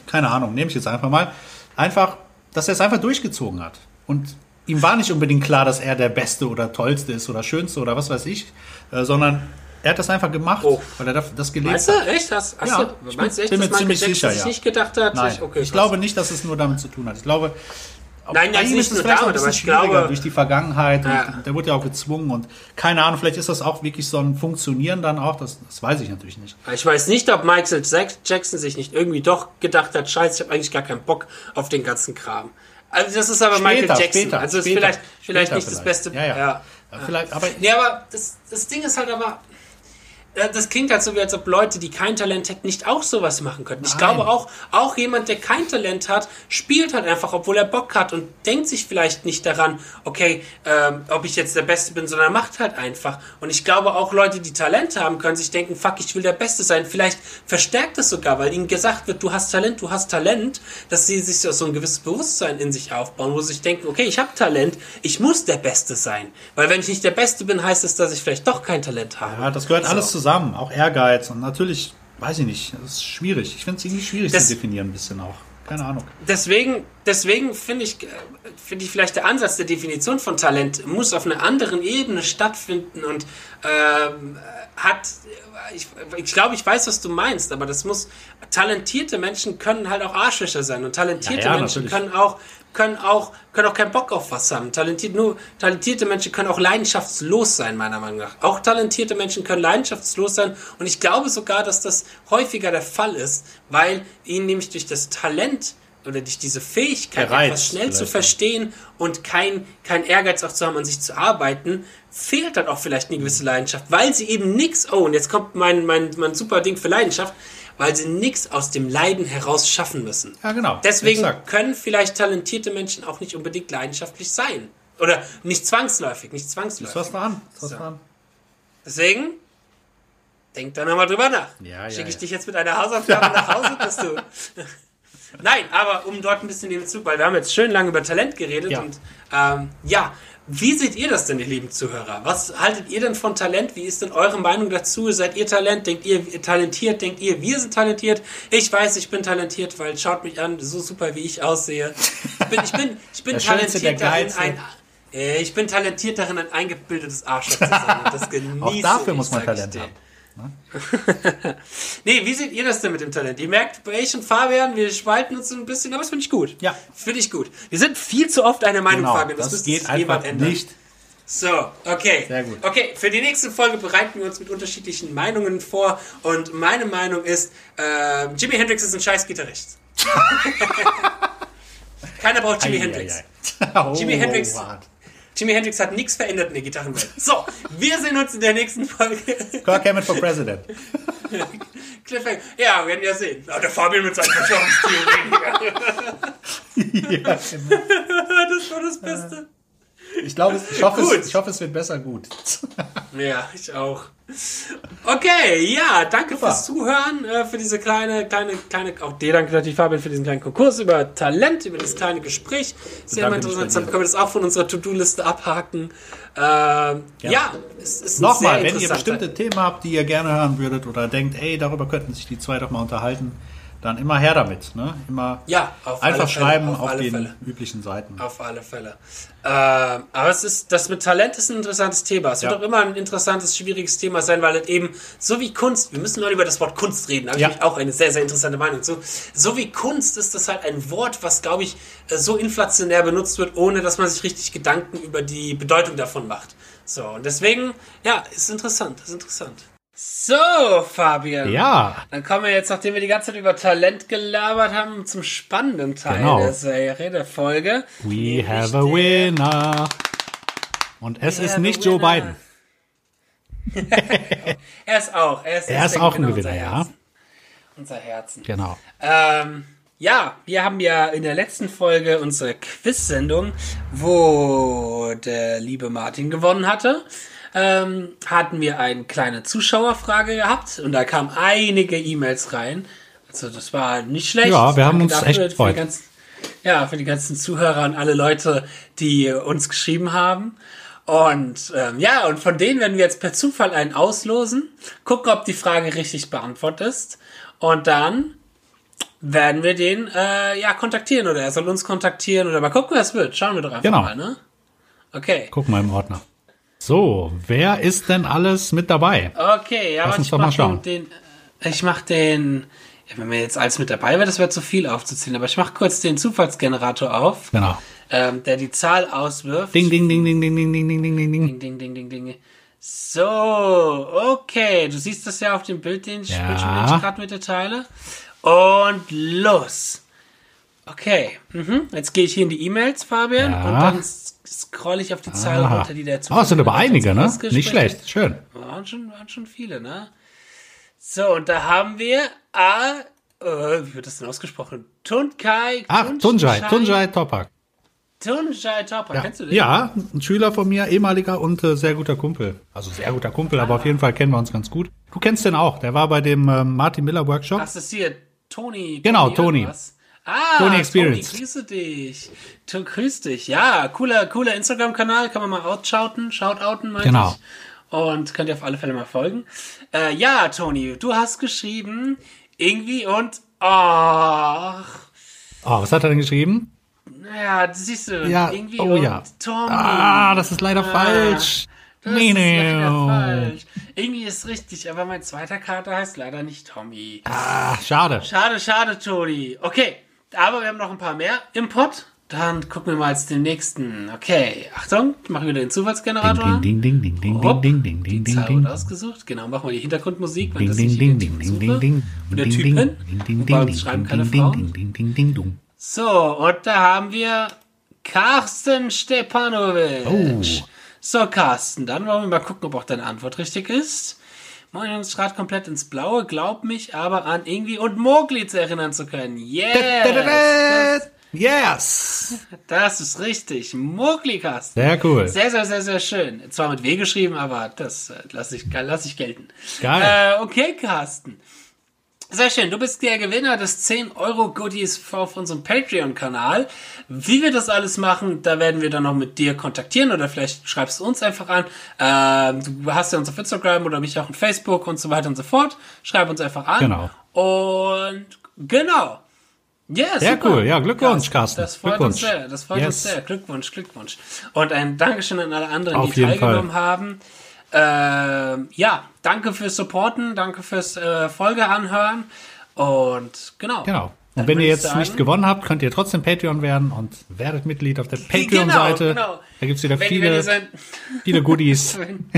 keine Ahnung, nehme ich jetzt einfach mal, einfach, dass er es einfach durchgezogen hat. Und ihm war nicht unbedingt klar, dass er der Beste oder Tollste ist oder Schönste oder was weiß ich, äh, sondern er hat das einfach gemacht, Oh. weil er das- gelebt hat. du? Echt? Hast, hast Ja, du, ich meinst du echt, bin dass mir Michael ziemlich Jackson sicher, sich ja. nicht gedacht hat? Nein, ich, okay, ich glaube nicht, dass es nur damit zu tun hat. Ich glaube, Nein, ihm nicht ist es nur vielleicht ein damit, aber bisschen ich glaube, schwieriger durch die Vergangenheit. Und Ja. Der wurde ja auch gezwungen und keine Ahnung, vielleicht ist das auch wirklich so ein Funktionieren dann auch. Das, das weiß ich natürlich nicht. Ich weiß nicht, ob Michael Jack- Jackson sich nicht irgendwie doch gedacht hat, scheiße, ich habe eigentlich gar keinen Bock auf den ganzen Kram. Also das ist aber Michael Später, Jackson. später, also ist später, vielleicht, vielleicht nicht das vielleicht. Beste. Ja, ja. Ja, vielleicht, aber Nee, aber das, das Ding ist halt aber, das klingt halt so, wie als ob Leute, die kein Talent hätten, nicht auch sowas machen könnten. Ich Nein. glaube auch, auch jemand, der kein Talent hat, spielt halt einfach, obwohl er Bock hat und denkt sich vielleicht nicht daran, okay, ähm, ob ich jetzt der Beste bin, sondern macht halt einfach. Und ich glaube auch Leute, die Talent haben, können sich denken, fuck, ich will der Beste sein. Vielleicht verstärkt es sogar, weil ihnen gesagt wird, du hast Talent, du hast Talent, dass sie sich so so ein gewisses Bewusstsein in sich aufbauen, wo sie sich denken, okay, ich habe Talent, ich muss der Beste sein. Weil wenn ich nicht der Beste bin, heißt es, dass ich vielleicht doch kein Talent habe. ja, das gehört So. alles zusammen. Auch Ehrgeiz und natürlich, weiß ich nicht, das ist schwierig. Ich finde es irgendwie schwierig Das- zu definieren ein bisschen auch. Keine Ahnung. Deswegen, deswegen finde ich, finde ich vielleicht der Ansatz der Definition von Talent muss auf einer anderen Ebene stattfinden und ähm, hat, ich, ich glaube, ich weiß, was du meinst, aber das muss, talentierte Menschen können halt auch Arschlöcher sein und talentierte Ja, ja, Menschen natürlich. können auch, können auch, können auch keinen Bock auf was haben. Talentiert, nur, talentierte Menschen können auch leidenschaftslos sein, meiner Meinung nach. Auch talentierte Menschen können leidenschaftslos sein und ich glaube sogar, dass das häufiger der Fall ist, weil ihnen nämlich durch das Talent oder durch diese Fähigkeit, Reiz etwas schnell zu vielleicht. verstehen und kein, kein Ehrgeiz auch zu haben, an sich zu arbeiten, fehlt dann auch vielleicht eine gewisse Leidenschaft, weil sie eben nichts, oh, und jetzt kommt mein, mein, mein super Ding für Leidenschaft, weil sie nichts aus dem Leiden heraus schaffen müssen. Ja, genau. Deswegen Exakt. können vielleicht talentierte Menschen auch nicht unbedingt leidenschaftlich sein. Oder nicht zwangsläufig, nicht zwangsläufig. was dran. Ist was So. dran. Deswegen, denk da nochmal drüber nach. Ja, ja, Schicke ich ja. dich jetzt mit einer Hausaufgabe nach Hause, dass du. Nein, aber um dort ein bisschen den Bezug, weil wir haben jetzt schön lange über Talent geredet Ja. und ähm, ja, Wie seht ihr das denn, ihr lieben Zuhörer? Was haltet ihr denn von Talent? Wie ist denn eure Meinung dazu? Seid ihr Talent? Denkt ihr talentiert? Denkt ihr, wir sind talentiert? Ich weiß, ich bin talentiert, weil schaut mich an, so super wie ich aussehe. Ich bin, ich bin, ich bin talentiert darin, ein, äh, ich bin talentiert darin, ein eingebildetes Arschloch zu sein. Und das genieße Auch dafür ich, muss man Talent dir. Haben. nee, wie seht ihr das denn mit dem Talent? Ihr merkt, ich und Fabian, wir spalten uns ein bisschen, aber das finde ich gut. Ja. Finde ich gut. Wir sind viel zu oft einer Meinung, Genau, Fabian. Das, das geht sich einfach jemand ändern. nicht. So, okay. Sehr gut. Okay, für die nächste Folge bereiten wir uns mit unterschiedlichen Meinungen vor. Und meine Meinung ist, äh, Jimi Hendrix ist ein scheiß Gitarrist. Keiner braucht Jimi Hendrix. Oh, Jimi Hendrix-. Jimi Hendrix hat nichts verändert in der Gitarrenwelt. So, wir sehen uns in der nächsten Folge. Kirk Hammett for President. Cliffhanger. Ja, wir werden ja sehen. Ah, der Fabian mit seinen Verschwörungstheorien. ja, genau. das war das Beste. ich, glaube, ich, hoffe, es, ich hoffe, es wird besser gut. Ja, ich auch. Okay, ja, danke Super. fürs Zuhören, äh, für diese kleine, kleine, kleine, auch dir danke natürlich, Fabian, für diesen kleinen Konkurs über Talent, über das kleine Gespräch. Sehr interessant. Dann können wir das auch von unserer To-Do-Liste abhaken. Ähm, ja. es ist Nochmal, wenn ihr bestimmte Themen habt, die ihr gerne hören würdet oder denkt, ey, darüber könnten sich die zwei doch mal unterhalten, dann immer her damit. Ne? Immer Ja, einfach schreiben auf auf, alle den Fälle. üblichen Seiten. Auf alle Fälle. Ähm, aber es ist, das mit Talent ist ein interessantes Thema. Es Ja. wird auch immer ein interessantes, schwieriges Thema sein, weil es eben, so wie Kunst, wir müssen mal über das Wort Kunst reden, da habe Ja. ich auch eine sehr, sehr interessante Meinung zu. So wie Kunst ist das halt ein Wort, was, glaube ich, äh, so inflationär benutzt wird, ohne dass man sich richtig Gedanken über die Bedeutung davon macht. So, und deswegen, ja, ist interessant, ist interessant. So, Fabian. Ja, Dann kommen wir jetzt, nachdem wir die ganze Zeit über Talent gelabert haben, zum spannenden Teil Genau. der Serie, der Folge. we have a winner. Und es We ist nicht Joe. Biden. Er ist auch. Er ist, Er ist auch ein Gewinner Gewinner, unser ja. Unser Herzen. Genau. Ähm, ja, wir haben ja in der letzten Folge unsere Quiz-Sendung, wo der liebe Martin gewonnen hatte, ähm, hatten wir eine kleine Zuschauerfrage gehabt und da kamen einige E-Mails rein. Also das war nicht schlecht. Ja, wir haben uns echt für die gefreut. ganzen- ja, für die ganzen Zuhörer und alle Leute, die uns geschrieben haben. Und ähm, ja, und von denen werden wir jetzt per Zufall einen auslosen, gucken, ob die Frage richtig beantwortet ist. Und dann werden wir den äh, ja kontaktieren oder er soll uns kontaktieren oder mal gucken, was wird. Schauen wir doch einfach Genau. mal, ne? Okay. Guck mal im Ordner. So, wer ist denn alles mit dabei? Okay, ja, Lass aber uns ich doch mal mach schauen. den, ich mach den ja, wenn mir jetzt alles mit dabei wäre, das wäre zu viel aufzuzählen, aber ich mach kurz den Zufallsgenerator auf, Genau. ähm, der die Zahl auswirft. Ding, ding, ding, ding, ding, ding, ding, ding, ding, ding, ding. Ding, ding, ding, ding, ding. So, okay. Du siehst das ja auf dem Bild, den ich, Ja. Ich gerade mit dir teile. Und los. Okay. Mhm. Jetzt gehe ich hier in die E-Mails, Fabian, Ja. und dann s- scroll ich auf die Zahl Aha. runter, die der Oh, es sind aber einige, ne? Nicht schlecht. Schön. Waren schon, waren schon viele, ne? So, und da haben wir A, äh, wie wird das denn ausgesprochen? Tunkai. Ach, Tunjai, Tunjai Topak. Tunjai Topper. Ja. Kennst du den? ja, ein Schüler von mir, ehemaliger und äh, sehr guter Kumpel. Also sehr guter Kumpel, aber auf jeden Fall kennen wir uns ganz gut. Du kennst den auch. Der war bei dem ähm, Martin Miller Workshop. Das ist hier Toni. Genau, Toni. irgendwas. Ah, Toni Experience. Toni, grüße dich. Tu, grüß dich. Ja, cooler, cooler Instagram-Kanal. Kann man mal outschauten, shoutouten, meinte Genau. ich. Und könnt ihr auf alle Fälle mal folgen. Äh, ja, Toni, du hast geschrieben, irgendwie und, ach, Oh, was hat er denn geschrieben? naja, das siehst du, Ja, irgendwie oh und ja. Tommy. Ah, das ist leider falsch. Das Nee, ist nee. leider falsch. Irgendwie ist richtig, aber mein zweiter Kater heißt leider nicht Tommy. Ah, schade. Schade, schade, Toni. Okay, aber wir haben noch ein paar mehr im Pott. Dann gucken wir mal jetzt den nächsten. Okay, Achtung, machen wir den Zufallsgenerator. Ding, ding, ding, ding, ding, ding, ding, ding, ding, ding. ausgesucht. Genau, machen wir die Hintergrundmusik, wenn das ding, nicht ding, ding, ding, ding, ding. Und der Ding, bei ding, uns schreiben keine Frauen. ding, ding, ding, ding. So, und da haben wir Carsten Stepanovic. Oh. So, Carsten, dann wollen wir mal gucken, ob auch deine Antwort richtig ist. Meinungsgrad komplett ins Blaue, glaub mich aber an Ingwi und Mowgli zu erinnern zu können. Yes! Yes! Das ist richtig. Mowgli, Carsten. Sehr cool. Sehr, sehr, sehr, sehr schön. Zwar mit W geschrieben, aber das äh, lasse ich, lass ich gelten. Geil. Äh, okay, Carsten. Sehr schön, du bist der Gewinner des 10 Euro Goodies auf unserem Patreon-Kanal. Wie wir das alles machen, da werden wir dann noch mit dir kontaktieren oder vielleicht schreibst du uns einfach an. Ähm, du hast ja uns auf Instagram oder mich auch auf Facebook und so weiter und so fort. Schreib uns einfach an. Genau. Und genau. Ja, Sehr super. cool. Ja, Glückwunsch, Carsten. Das freut Glückwunsch. uns sehr. Das freut uns Yes. sehr. Glückwunsch, Glückwunsch. Und ein Dankeschön an alle anderen, Auf die teilgenommen haben. Ähm, ja, danke fürs Supporten, danke fürs äh, Folge anhören. Und genau. Genau. Und wenn ihr jetzt sagen- nicht gewonnen habt, könnt ihr trotzdem Patreon werden und werdet Mitglied auf der Patreon-Seite. Genau, genau. Da gibt's wieder Wenn, wenn, viele, ihr seid, viele Goodies. wenn,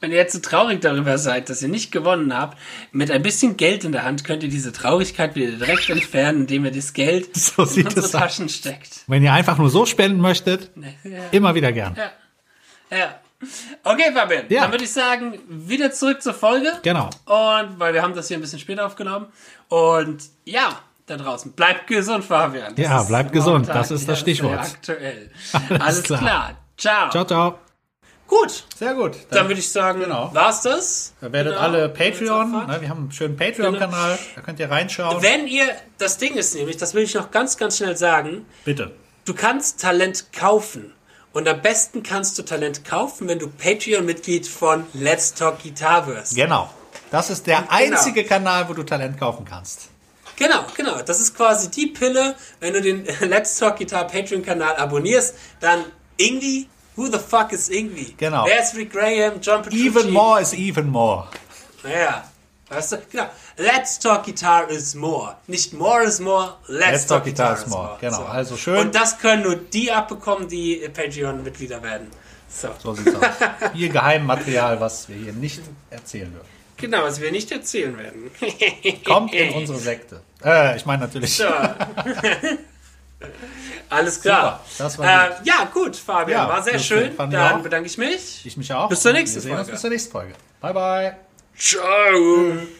wenn ihr jetzt so traurig darüber seid, dass ihr nicht gewonnen habt, mit ein bisschen Geld in der Hand könnt ihr diese Traurigkeit wieder direkt entfernen, indem ihr das Geld So in unsere es aus. Taschen steckt. Wenn ihr einfach nur so spenden möchtet, Ja. immer wieder gern. Ja. Ja. Okay, Fabian. Ja. Dann würde ich sagen, wieder zurück zur Folge. Genau. Und weil wir haben das hier ein bisschen später aufgenommen. Und ja, da draußen. Bleibt gesund, Fabian. Das Ja, bleibt gesund. Das ist das Stichwort. aktuell. Alles Alles, klar. klar. Ciao. Ciao, ciao. Gut. Sehr gut. Dann würde ich sagen, Genau. war's das? Ihr werdet Genau. alle Patreon, ne, wir haben einen schönen Patreon-Kanal, da könnt ihr reinschauen. Wenn ihr, das Ding ist nämlich, das will ich noch ganz, ganz schnell sagen, Bitte. du kannst Talent kaufen. Und am besten kannst du Talent kaufen, wenn du Patreon-Mitglied von Let's Talk Guitar wirst. Genau. Das ist der einzige Kanal, wo du Talent kaufen kannst. Genau, genau. Das ist quasi die Pille, wenn du den Let's Talk Guitar Patreon-Kanal abonnierst, dann irgendwie, who the fuck is irgendwie? Genau. Wer ist Rick Graham, John Petrucci? Even more is even more. Naja, weißt du, genau. Let's Talk Guitar is more. Nicht more is more, let's, talk, Guitar, is more. Genau, also schön. Und das können nur die abbekommen, die Patreon-Mitglieder werden. So. So sieht's aus. Hier Geheimmaterial, was wir hier nicht erzählen dürfen. Genau, was wir nicht erzählen werden. Kommt in unsere Sekte. Äh, ich meine natürlich. So. Alles klar. Super, das war äh, ja, gut, Fabian. Ja, war sehr schön. Dann bedanke ich mich. Ich mich auch. Bis zur nächsten Folge. bis zur nächsten Folge. Bye, bye. Ciao.